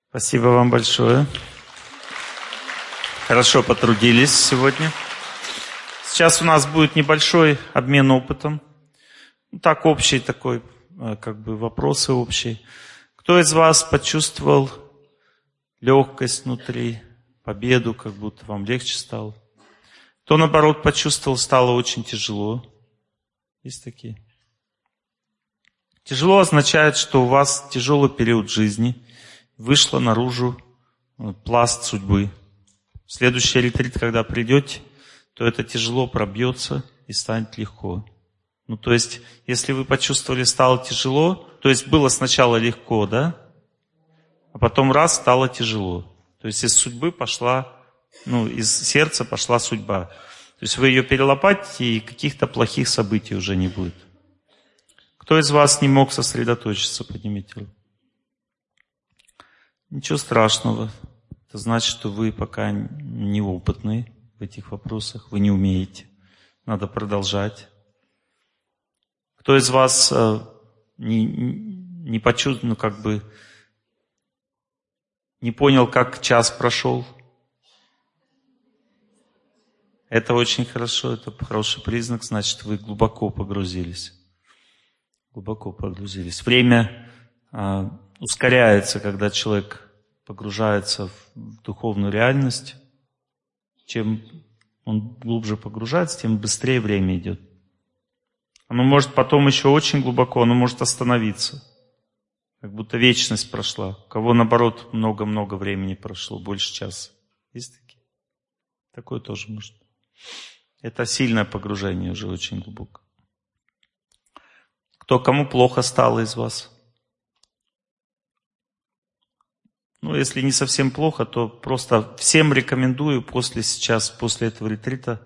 Спасибо вам большое. Хорошо потрудились сегодня. Сейчас у нас будет небольшой обмен опытом. Ну, так, общий такой, э, как бы вопросы общие. Кто из вас почувствовал легкость внутри, победу, как будто вам легче стало? Кто, наоборот, почувствовал, стало очень тяжело? Есть такие? Тяжело означает, что у вас тяжелый период жизни, вышло наружу э, пласт судьбы. В следующий ретрит, когда придете, то это тяжело пробьется и станет легко. Ну, то есть, если вы почувствовали, стало тяжело, то есть было сначала легко, да? А потом раз, стало тяжело. То есть из судьбы пошла, ну, из сердца пошла судьба. То есть вы ее перелопатите, и каких-то плохих событий уже не будет. Кто из вас не мог сосредоточиться, поднимите руку. Ничего страшного. Это значит, что вы пока неопытны в этих вопросах, вы не умеете. Надо продолжать. Кто из вас э, не, не почувствовал, ну как бы, не понял, как час прошел? Это очень хорошо, это хороший признак, значит, вы глубоко погрузились. Глубоко погрузились. Время а, ускоряется, когда человек погружается в духовную реальность. Чем он глубже погружается, тем быстрее время идет. Оно может потом еще очень глубоко, оно может остановиться. Как будто вечность прошла. У кого, наоборот, много-много времени прошло, больше часа. Есть такие? Такое тоже может. Это сильное погружение уже очень глубоко. Кто кому плохо стало из вас? Ну, если не совсем плохо, то просто всем рекомендую после сейчас, после этого ретрита,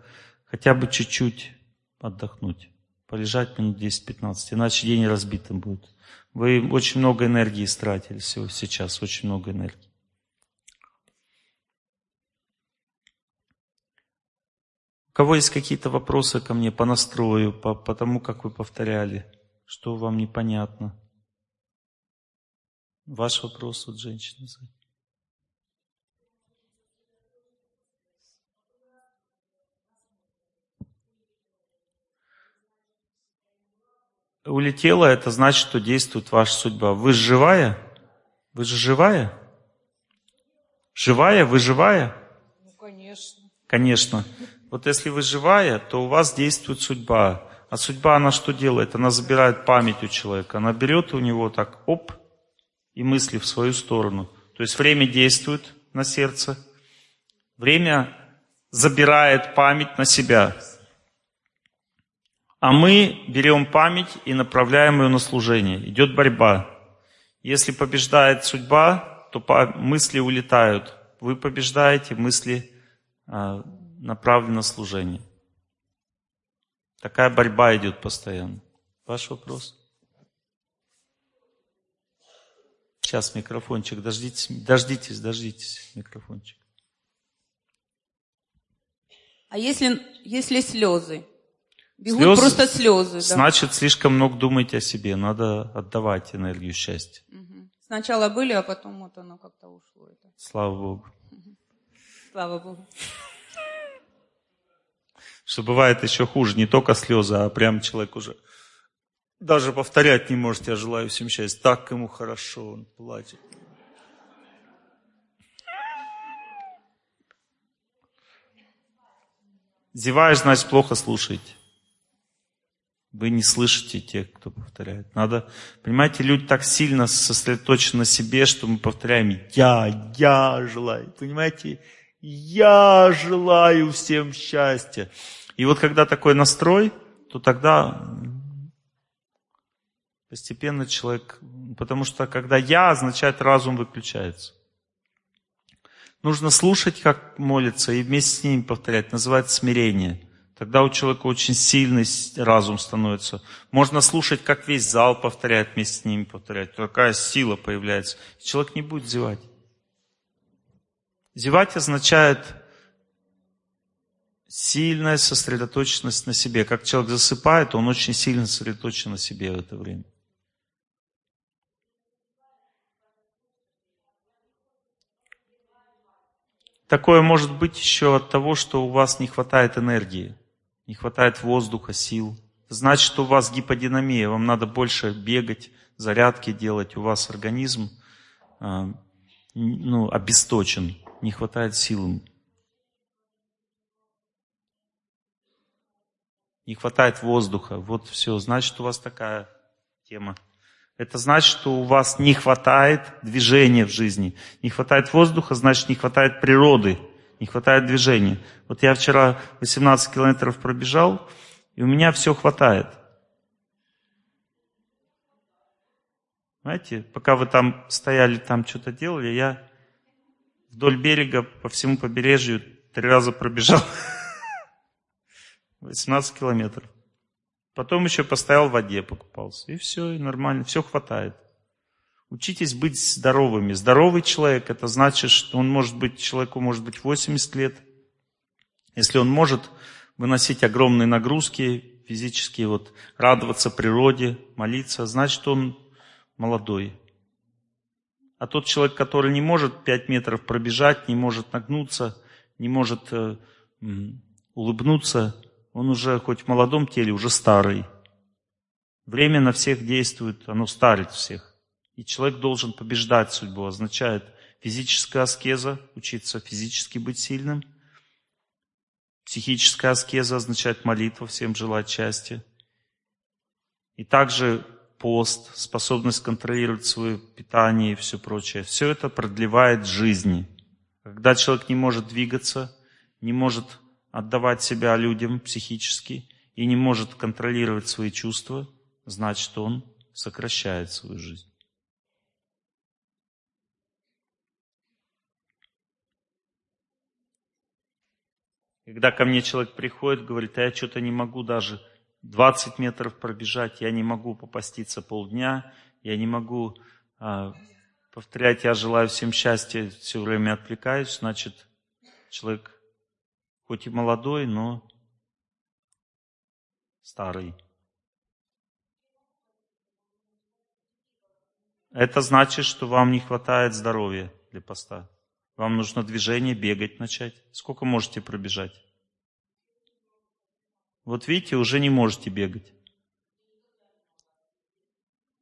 хотя бы чуть-чуть отдохнуть. Полежать минут 10-15, иначе день разбитым будет. Вы очень много энергии истратили сейчас, очень много энергии. У кого есть какие-то вопросы ко мне по настрою, по, по тому, как вы повторяли? Что вам непонятно? Ваш вопрос, вот женщина. Улетела, это значит, что действует ваша судьба. Вы живая? Вы же живая? Живая? Вы живая? Ну, конечно. Конечно. Вот если вы живая, то у вас действует судьба. А судьба, она что делает? Она забирает память у человека. Она берет у него так, оп, и мысли в свою сторону. То есть время действует на сердце. Время забирает память на себя. А мы берем память и направляем ее на служение. Идет борьба. Если побеждает судьба, то мысли улетают. Вы побеждаете, мысли а, направлен на служение. Такая борьба идет постоянно. Ваш вопрос? Сейчас микрофончик, дождитесь, дождитесь, дождитесь, микрофончик. А если, если слезы? Бегут слезы, просто слезы. Да. Значит, слишком много думаете о себе. Надо отдавать энергию счастья. Угу. Сначала были, а потом вот оно как-то ушло. Это. Слава Богу. Слава Богу. Что бывает еще хуже, не только слезы, а прям человек уже даже повторять не может, я желаю всем счастья. Так ему хорошо, он плачет. Зеваешь, значит, плохо слушаете. Вы не слышите тех, кто повторяет. Надо, понимаете, люди так сильно сосредоточены на себе, что мы повторяем «я, я желаю». Понимаете, я желаю всем счастья. И вот когда такой настрой, то тогда постепенно человек, потому что когда я означает разум выключается. Нужно слушать, как молится, и вместе с ним повторять. Называется смирение. Тогда у человека очень сильный разум становится. Можно слушать, как весь зал повторяет, вместе с ними повторять. Такая сила появляется. Человек не будет зевать. Зевать означает сильная сосредоточенность на себе. Как человек засыпает, он очень сильно сосредоточен на себе в это время. Такое может быть еще от того, что у вас не хватает энергии, не хватает воздуха, сил. Значит, что у вас гиподинамия, вам надо больше бегать, зарядки делать, у вас организм а, ну, обесточен не хватает сил. Не хватает воздуха. Вот все. Значит, у вас такая тема. Это значит, что у вас не хватает движения в жизни. Не хватает воздуха, значит, не хватает природы. Не хватает движения. Вот я вчера 18 километров пробежал, и у меня все хватает. Знаете, пока вы там стояли, там что-то делали, я вдоль берега по всему побережью три раза пробежал. 18 километров. Потом еще постоял в воде, покупался. И все, и нормально, все хватает. Учитесь быть здоровыми. Здоровый человек, это значит, что он может быть, человеку может быть 80 лет. Если он может выносить огромные нагрузки физические, вот, радоваться природе, молиться, значит, он молодой. А тот человек, который не может 5 метров пробежать, не может нагнуться, не может э, улыбнуться, он уже хоть в молодом теле, уже старый. Время на всех действует, оно старит всех. И человек должен побеждать судьбу, означает физическая аскеза, учиться физически быть сильным. Психическая аскеза означает молитва, всем желать счастья. И также пост, способность контролировать свое питание и все прочее. Все это продлевает жизни. Когда человек не может двигаться, не может отдавать себя людям психически и не может контролировать свои чувства, значит он сокращает свою жизнь. Когда ко мне человек приходит, говорит, а я что-то не могу даже 20 метров пробежать, я не могу попаститься полдня, я не могу а, повторять, я желаю всем счастья, все время отвлекаюсь, значит, человек хоть и молодой, но старый. Это значит, что вам не хватает здоровья для поста. Вам нужно движение, бегать начать. Сколько можете пробежать? Вот видите, уже не можете бегать.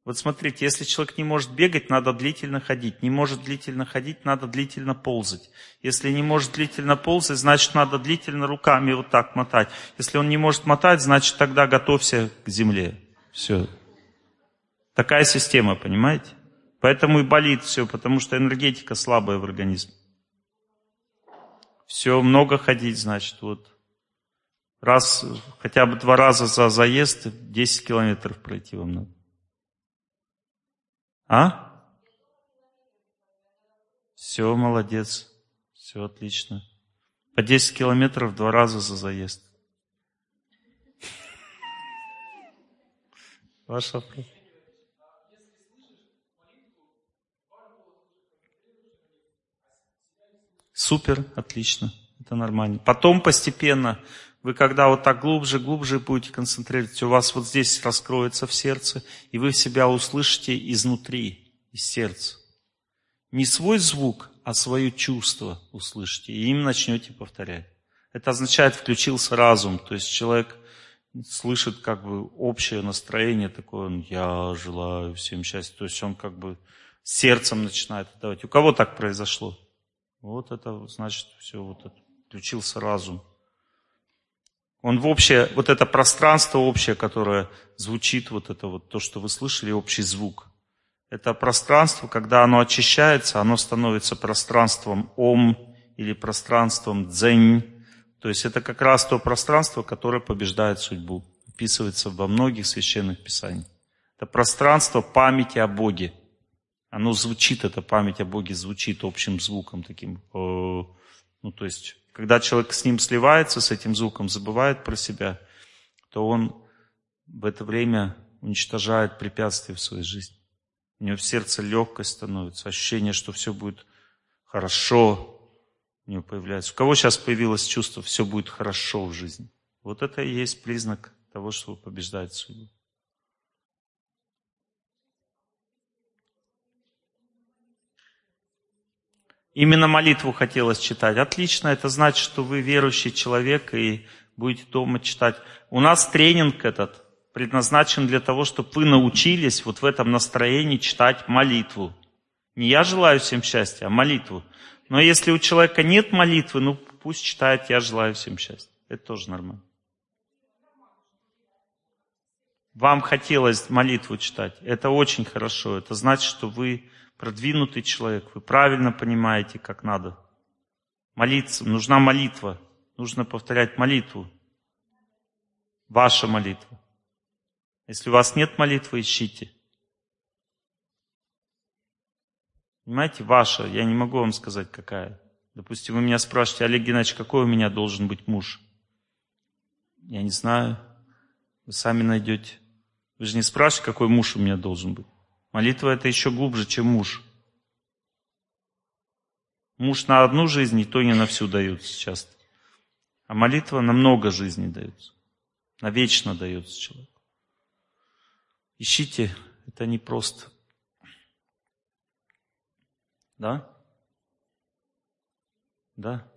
Вот смотрите, если человек не может бегать, надо длительно ходить. Не может длительно ходить, надо длительно ползать. Если не может длительно ползать, значит надо длительно руками вот так мотать. Если он не может мотать, значит тогда готовься к земле. Все. Такая система, понимаете? Поэтому и болит все, потому что энергетика слабая в организме. Все, много ходить, значит, вот раз, хотя бы два раза за заезд, 10 километров пройти вам надо. А? Все, молодец. Все отлично. По 10 километров два раза за заезд. Ваш вопрос. Супер, отлично. Это нормально. Потом постепенно вы когда вот так глубже, глубже будете концентрироваться, у вас вот здесь раскроется в сердце, и вы себя услышите изнутри, из сердца. Не свой звук, а свое чувство услышите, и им начнете повторять. Это означает, включился разум, то есть человек слышит как бы общее настроение такое, он, я желаю всем счастья, то есть он как бы сердцем начинает отдавать. У кого так произошло? Вот это значит все, вот это, включился разум. Он в общее, вот это пространство общее, которое звучит, вот это вот то, что вы слышали, общий звук. Это пространство, когда оно очищается, оно становится пространством ом или пространством дзень. То есть это как раз то пространство, которое побеждает судьбу. Описывается во многих священных писаниях. Это пространство памяти о Боге. Оно звучит, эта память о Боге звучит общим звуком таким. Ну, то есть когда человек с ним сливается, с этим звуком, забывает про себя, то он в это время уничтожает препятствия в своей жизни. У него в сердце легкость становится, ощущение, что все будет хорошо у него появляется. У кого сейчас появилось чувство, все будет хорошо в жизни? Вот это и есть признак того, что вы побеждаете судьбу. Именно молитву хотелось читать. Отлично, это значит, что вы верующий человек и будете дома читать. У нас тренинг этот предназначен для того, чтобы вы научились вот в этом настроении читать молитву. Не я желаю всем счастья, а молитву. Но если у человека нет молитвы, ну пусть читает «Я желаю всем счастья». Это тоже нормально. Вам хотелось молитву читать. Это очень хорошо. Это значит, что вы продвинутый человек. Вы правильно понимаете, как надо. Молиться. Нужна молитва. Нужно повторять молитву. Ваша молитва. Если у вас нет молитвы, ищите. Понимаете, ваша. Я не могу вам сказать, какая. Допустим, вы меня спрашиваете, Олег Геннадьевич, какой у меня должен быть муж? Я не знаю. Вы сами найдете. Вы же не спрашиваете, какой муж у меня должен быть. Молитва это еще глубже, чем муж. Муж на одну жизнь и то не на всю дается часто. А молитва на много жизней дается. Навечно дается человеку. Ищите, это не просто. Да? Да?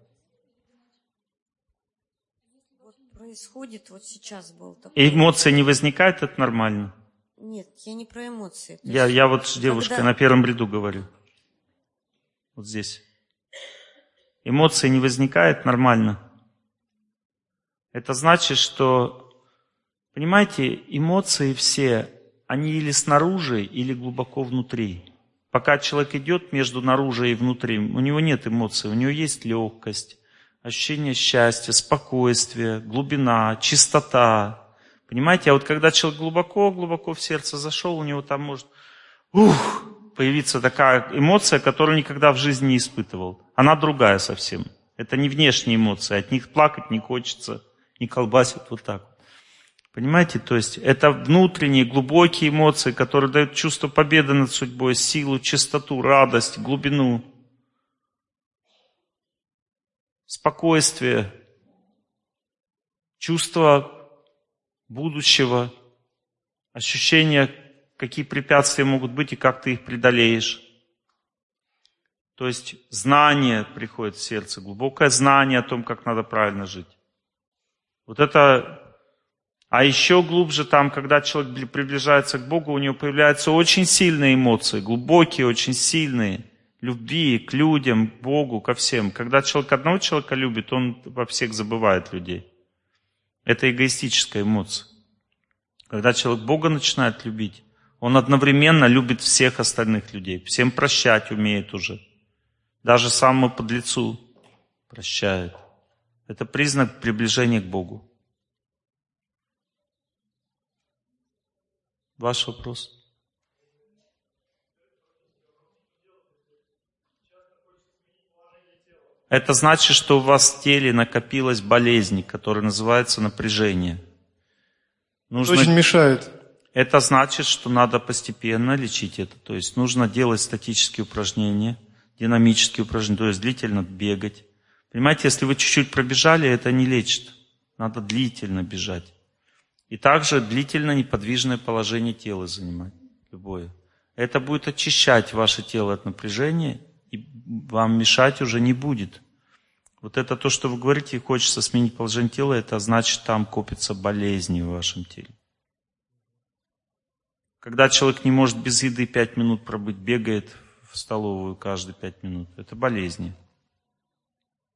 происходит, вот сейчас был такой... И эмоции не возникает, это нормально. Нет, я не про эмоции. Я, есть, я вот с девушкой когда- на первом ряду говорю. Вот здесь. Эмоции не возникает, нормально. Это значит, что, понимаете, эмоции все, они или снаружи, или глубоко внутри. Пока человек идет между наружу и внутри, у него нет эмоций, у него есть легкость, ощущение счастья, спокойствия, глубина, чистота. Понимаете, а вот когда человек глубоко-глубоко в сердце зашел, у него там может ух, появиться такая эмоция, которую никогда в жизни не испытывал. Она другая совсем. Это не внешние эмоции, от них плакать не хочется, не колбасит вот так. Понимаете, то есть это внутренние глубокие эмоции, которые дают чувство победы над судьбой, силу, чистоту, радость, глубину, спокойствие, чувство будущего, ощущение, какие препятствия могут быть и как ты их преодолеешь. То есть знание приходит в сердце, глубокое знание о том, как надо правильно жить. Вот это... А еще глубже там, когда человек бли- приближается к Богу, у него появляются очень сильные эмоции, глубокие, очень сильные. Любви к людям, к Богу, ко всем. Когда человек одного человека любит, он во всех забывает людей. Это эгоистическая эмоция. Когда человек Бога начинает любить, он одновременно любит всех остальных людей. Всем прощать умеет уже. Даже самому подлецу прощает. Это признак приближения к Богу. Ваш вопрос? Это значит, что у вас в теле накопилась болезнь, которая называется напряжение. Нужно... Очень мешает. Это значит, что надо постепенно лечить это. То есть нужно делать статические упражнения, динамические упражнения, то есть длительно бегать. Понимаете, если вы чуть-чуть пробежали, это не лечит. Надо длительно бежать. И также длительно неподвижное положение тела занимать. Любое. Это будет очищать ваше тело от напряжения, вам мешать уже не будет. Вот это то, что вы говорите, хочется сменить положение тела, это значит, там копятся болезни в вашем теле. Когда человек не может без еды пять минут пробыть, бегает в столовую каждые пять минут, это болезни.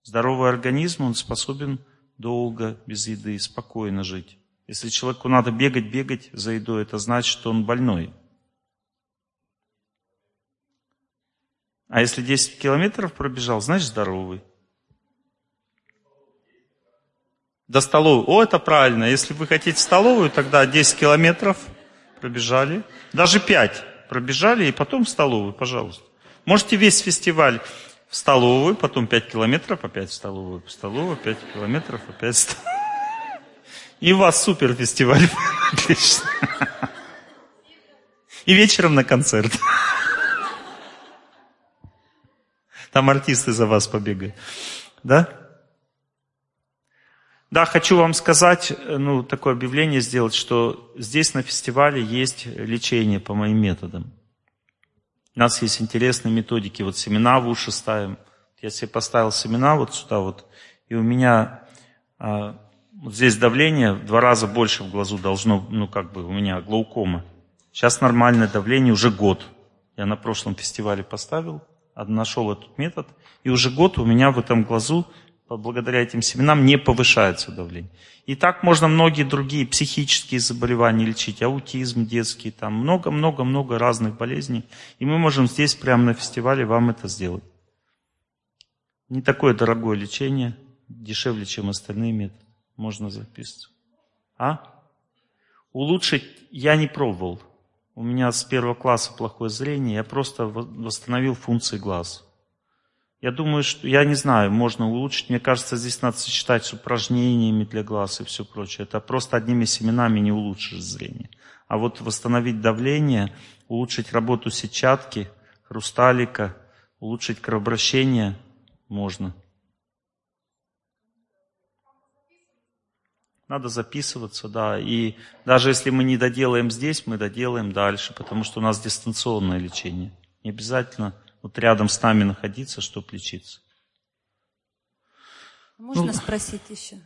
Здоровый организм, он способен долго без еды, спокойно жить. Если человеку надо бегать, бегать за едой, это значит, что он больной. А если 10 километров пробежал, значит здоровый. До столовой. О, это правильно. Если вы хотите столовую, тогда 10 километров пробежали. Даже 5 пробежали и потом в столовую, пожалуйста. Можете весь фестиваль в столовую, потом 5 километров, опять в столовую, в столовую, 5 километров, опять в столовую. И у вас супер фестиваль. Отлично. И вечером на концерт. Там артисты за вас побегают. Да? Да, хочу вам сказать, ну, такое объявление сделать, что здесь на фестивале есть лечение по моим методам. У нас есть интересные методики. Вот семена в уши ставим. Я себе поставил семена вот сюда вот, и у меня а, вот здесь давление в два раза больше в глазу должно, ну, как бы у меня глаукома. Сейчас нормальное давление уже год. Я на прошлом фестивале поставил, нашел этот метод, и уже год у меня в этом глазу благодаря этим семенам не повышается давление. И так можно многие другие психические заболевания лечить, аутизм детский, там много-много-много разных болезней. И мы можем здесь, прямо на фестивале, вам это сделать. Не такое дорогое лечение, дешевле, чем остальные методы. Можно записывать. А? Улучшить я не пробовал. У меня с первого класса плохое зрение, я просто восстановил функции глаз. Я думаю, что, я не знаю, можно улучшить. Мне кажется, здесь надо сочетать с упражнениями для глаз и все прочее. Это просто одними семенами не улучшишь зрение. А вот восстановить давление, улучшить работу сетчатки, хрусталика, улучшить кровообращение можно. Надо записываться, да. И даже если мы не доделаем здесь, мы доделаем дальше, потому что у нас дистанционное лечение. Не обязательно вот рядом с нами находиться, чтобы лечиться. Можно ну, спросить еще?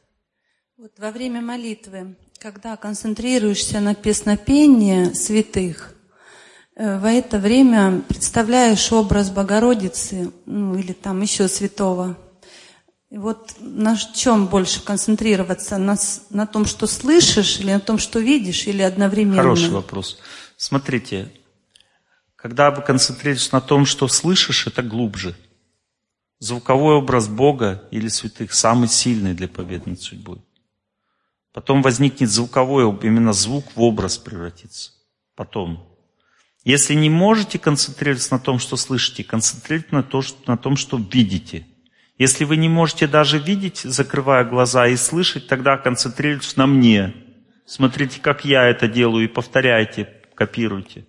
Вот во время молитвы, когда концентрируешься на песнопении святых, э, в это время представляешь образ Богородицы, ну или там еще святого. Вот на чем больше концентрироваться? На, на том, что слышишь, или на том, что видишь, или одновременно? Хороший вопрос. Смотрите, когда вы концентрируетесь на том, что слышишь, это глубже. Звуковой образ Бога или святых самый сильный для победы над судьбой. Потом возникнет звуковой, именно звук в образ превратится. Потом. Если не можете концентрироваться на том, что слышите, концентрируйтесь на, то, что, на том, что видите. Если вы не можете даже видеть, закрывая глаза и слышать, тогда концентрируйтесь на мне. Смотрите, как я это делаю, и повторяйте, копируйте.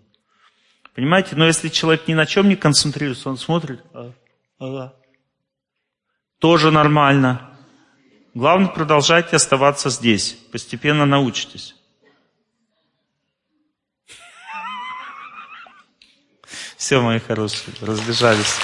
Понимаете? Но если человек ни на чем не концентрируется, он смотрит, а, ага. тоже нормально. Главное, продолжайте оставаться здесь. Постепенно научитесь. Все, мои хорошие, разбежались.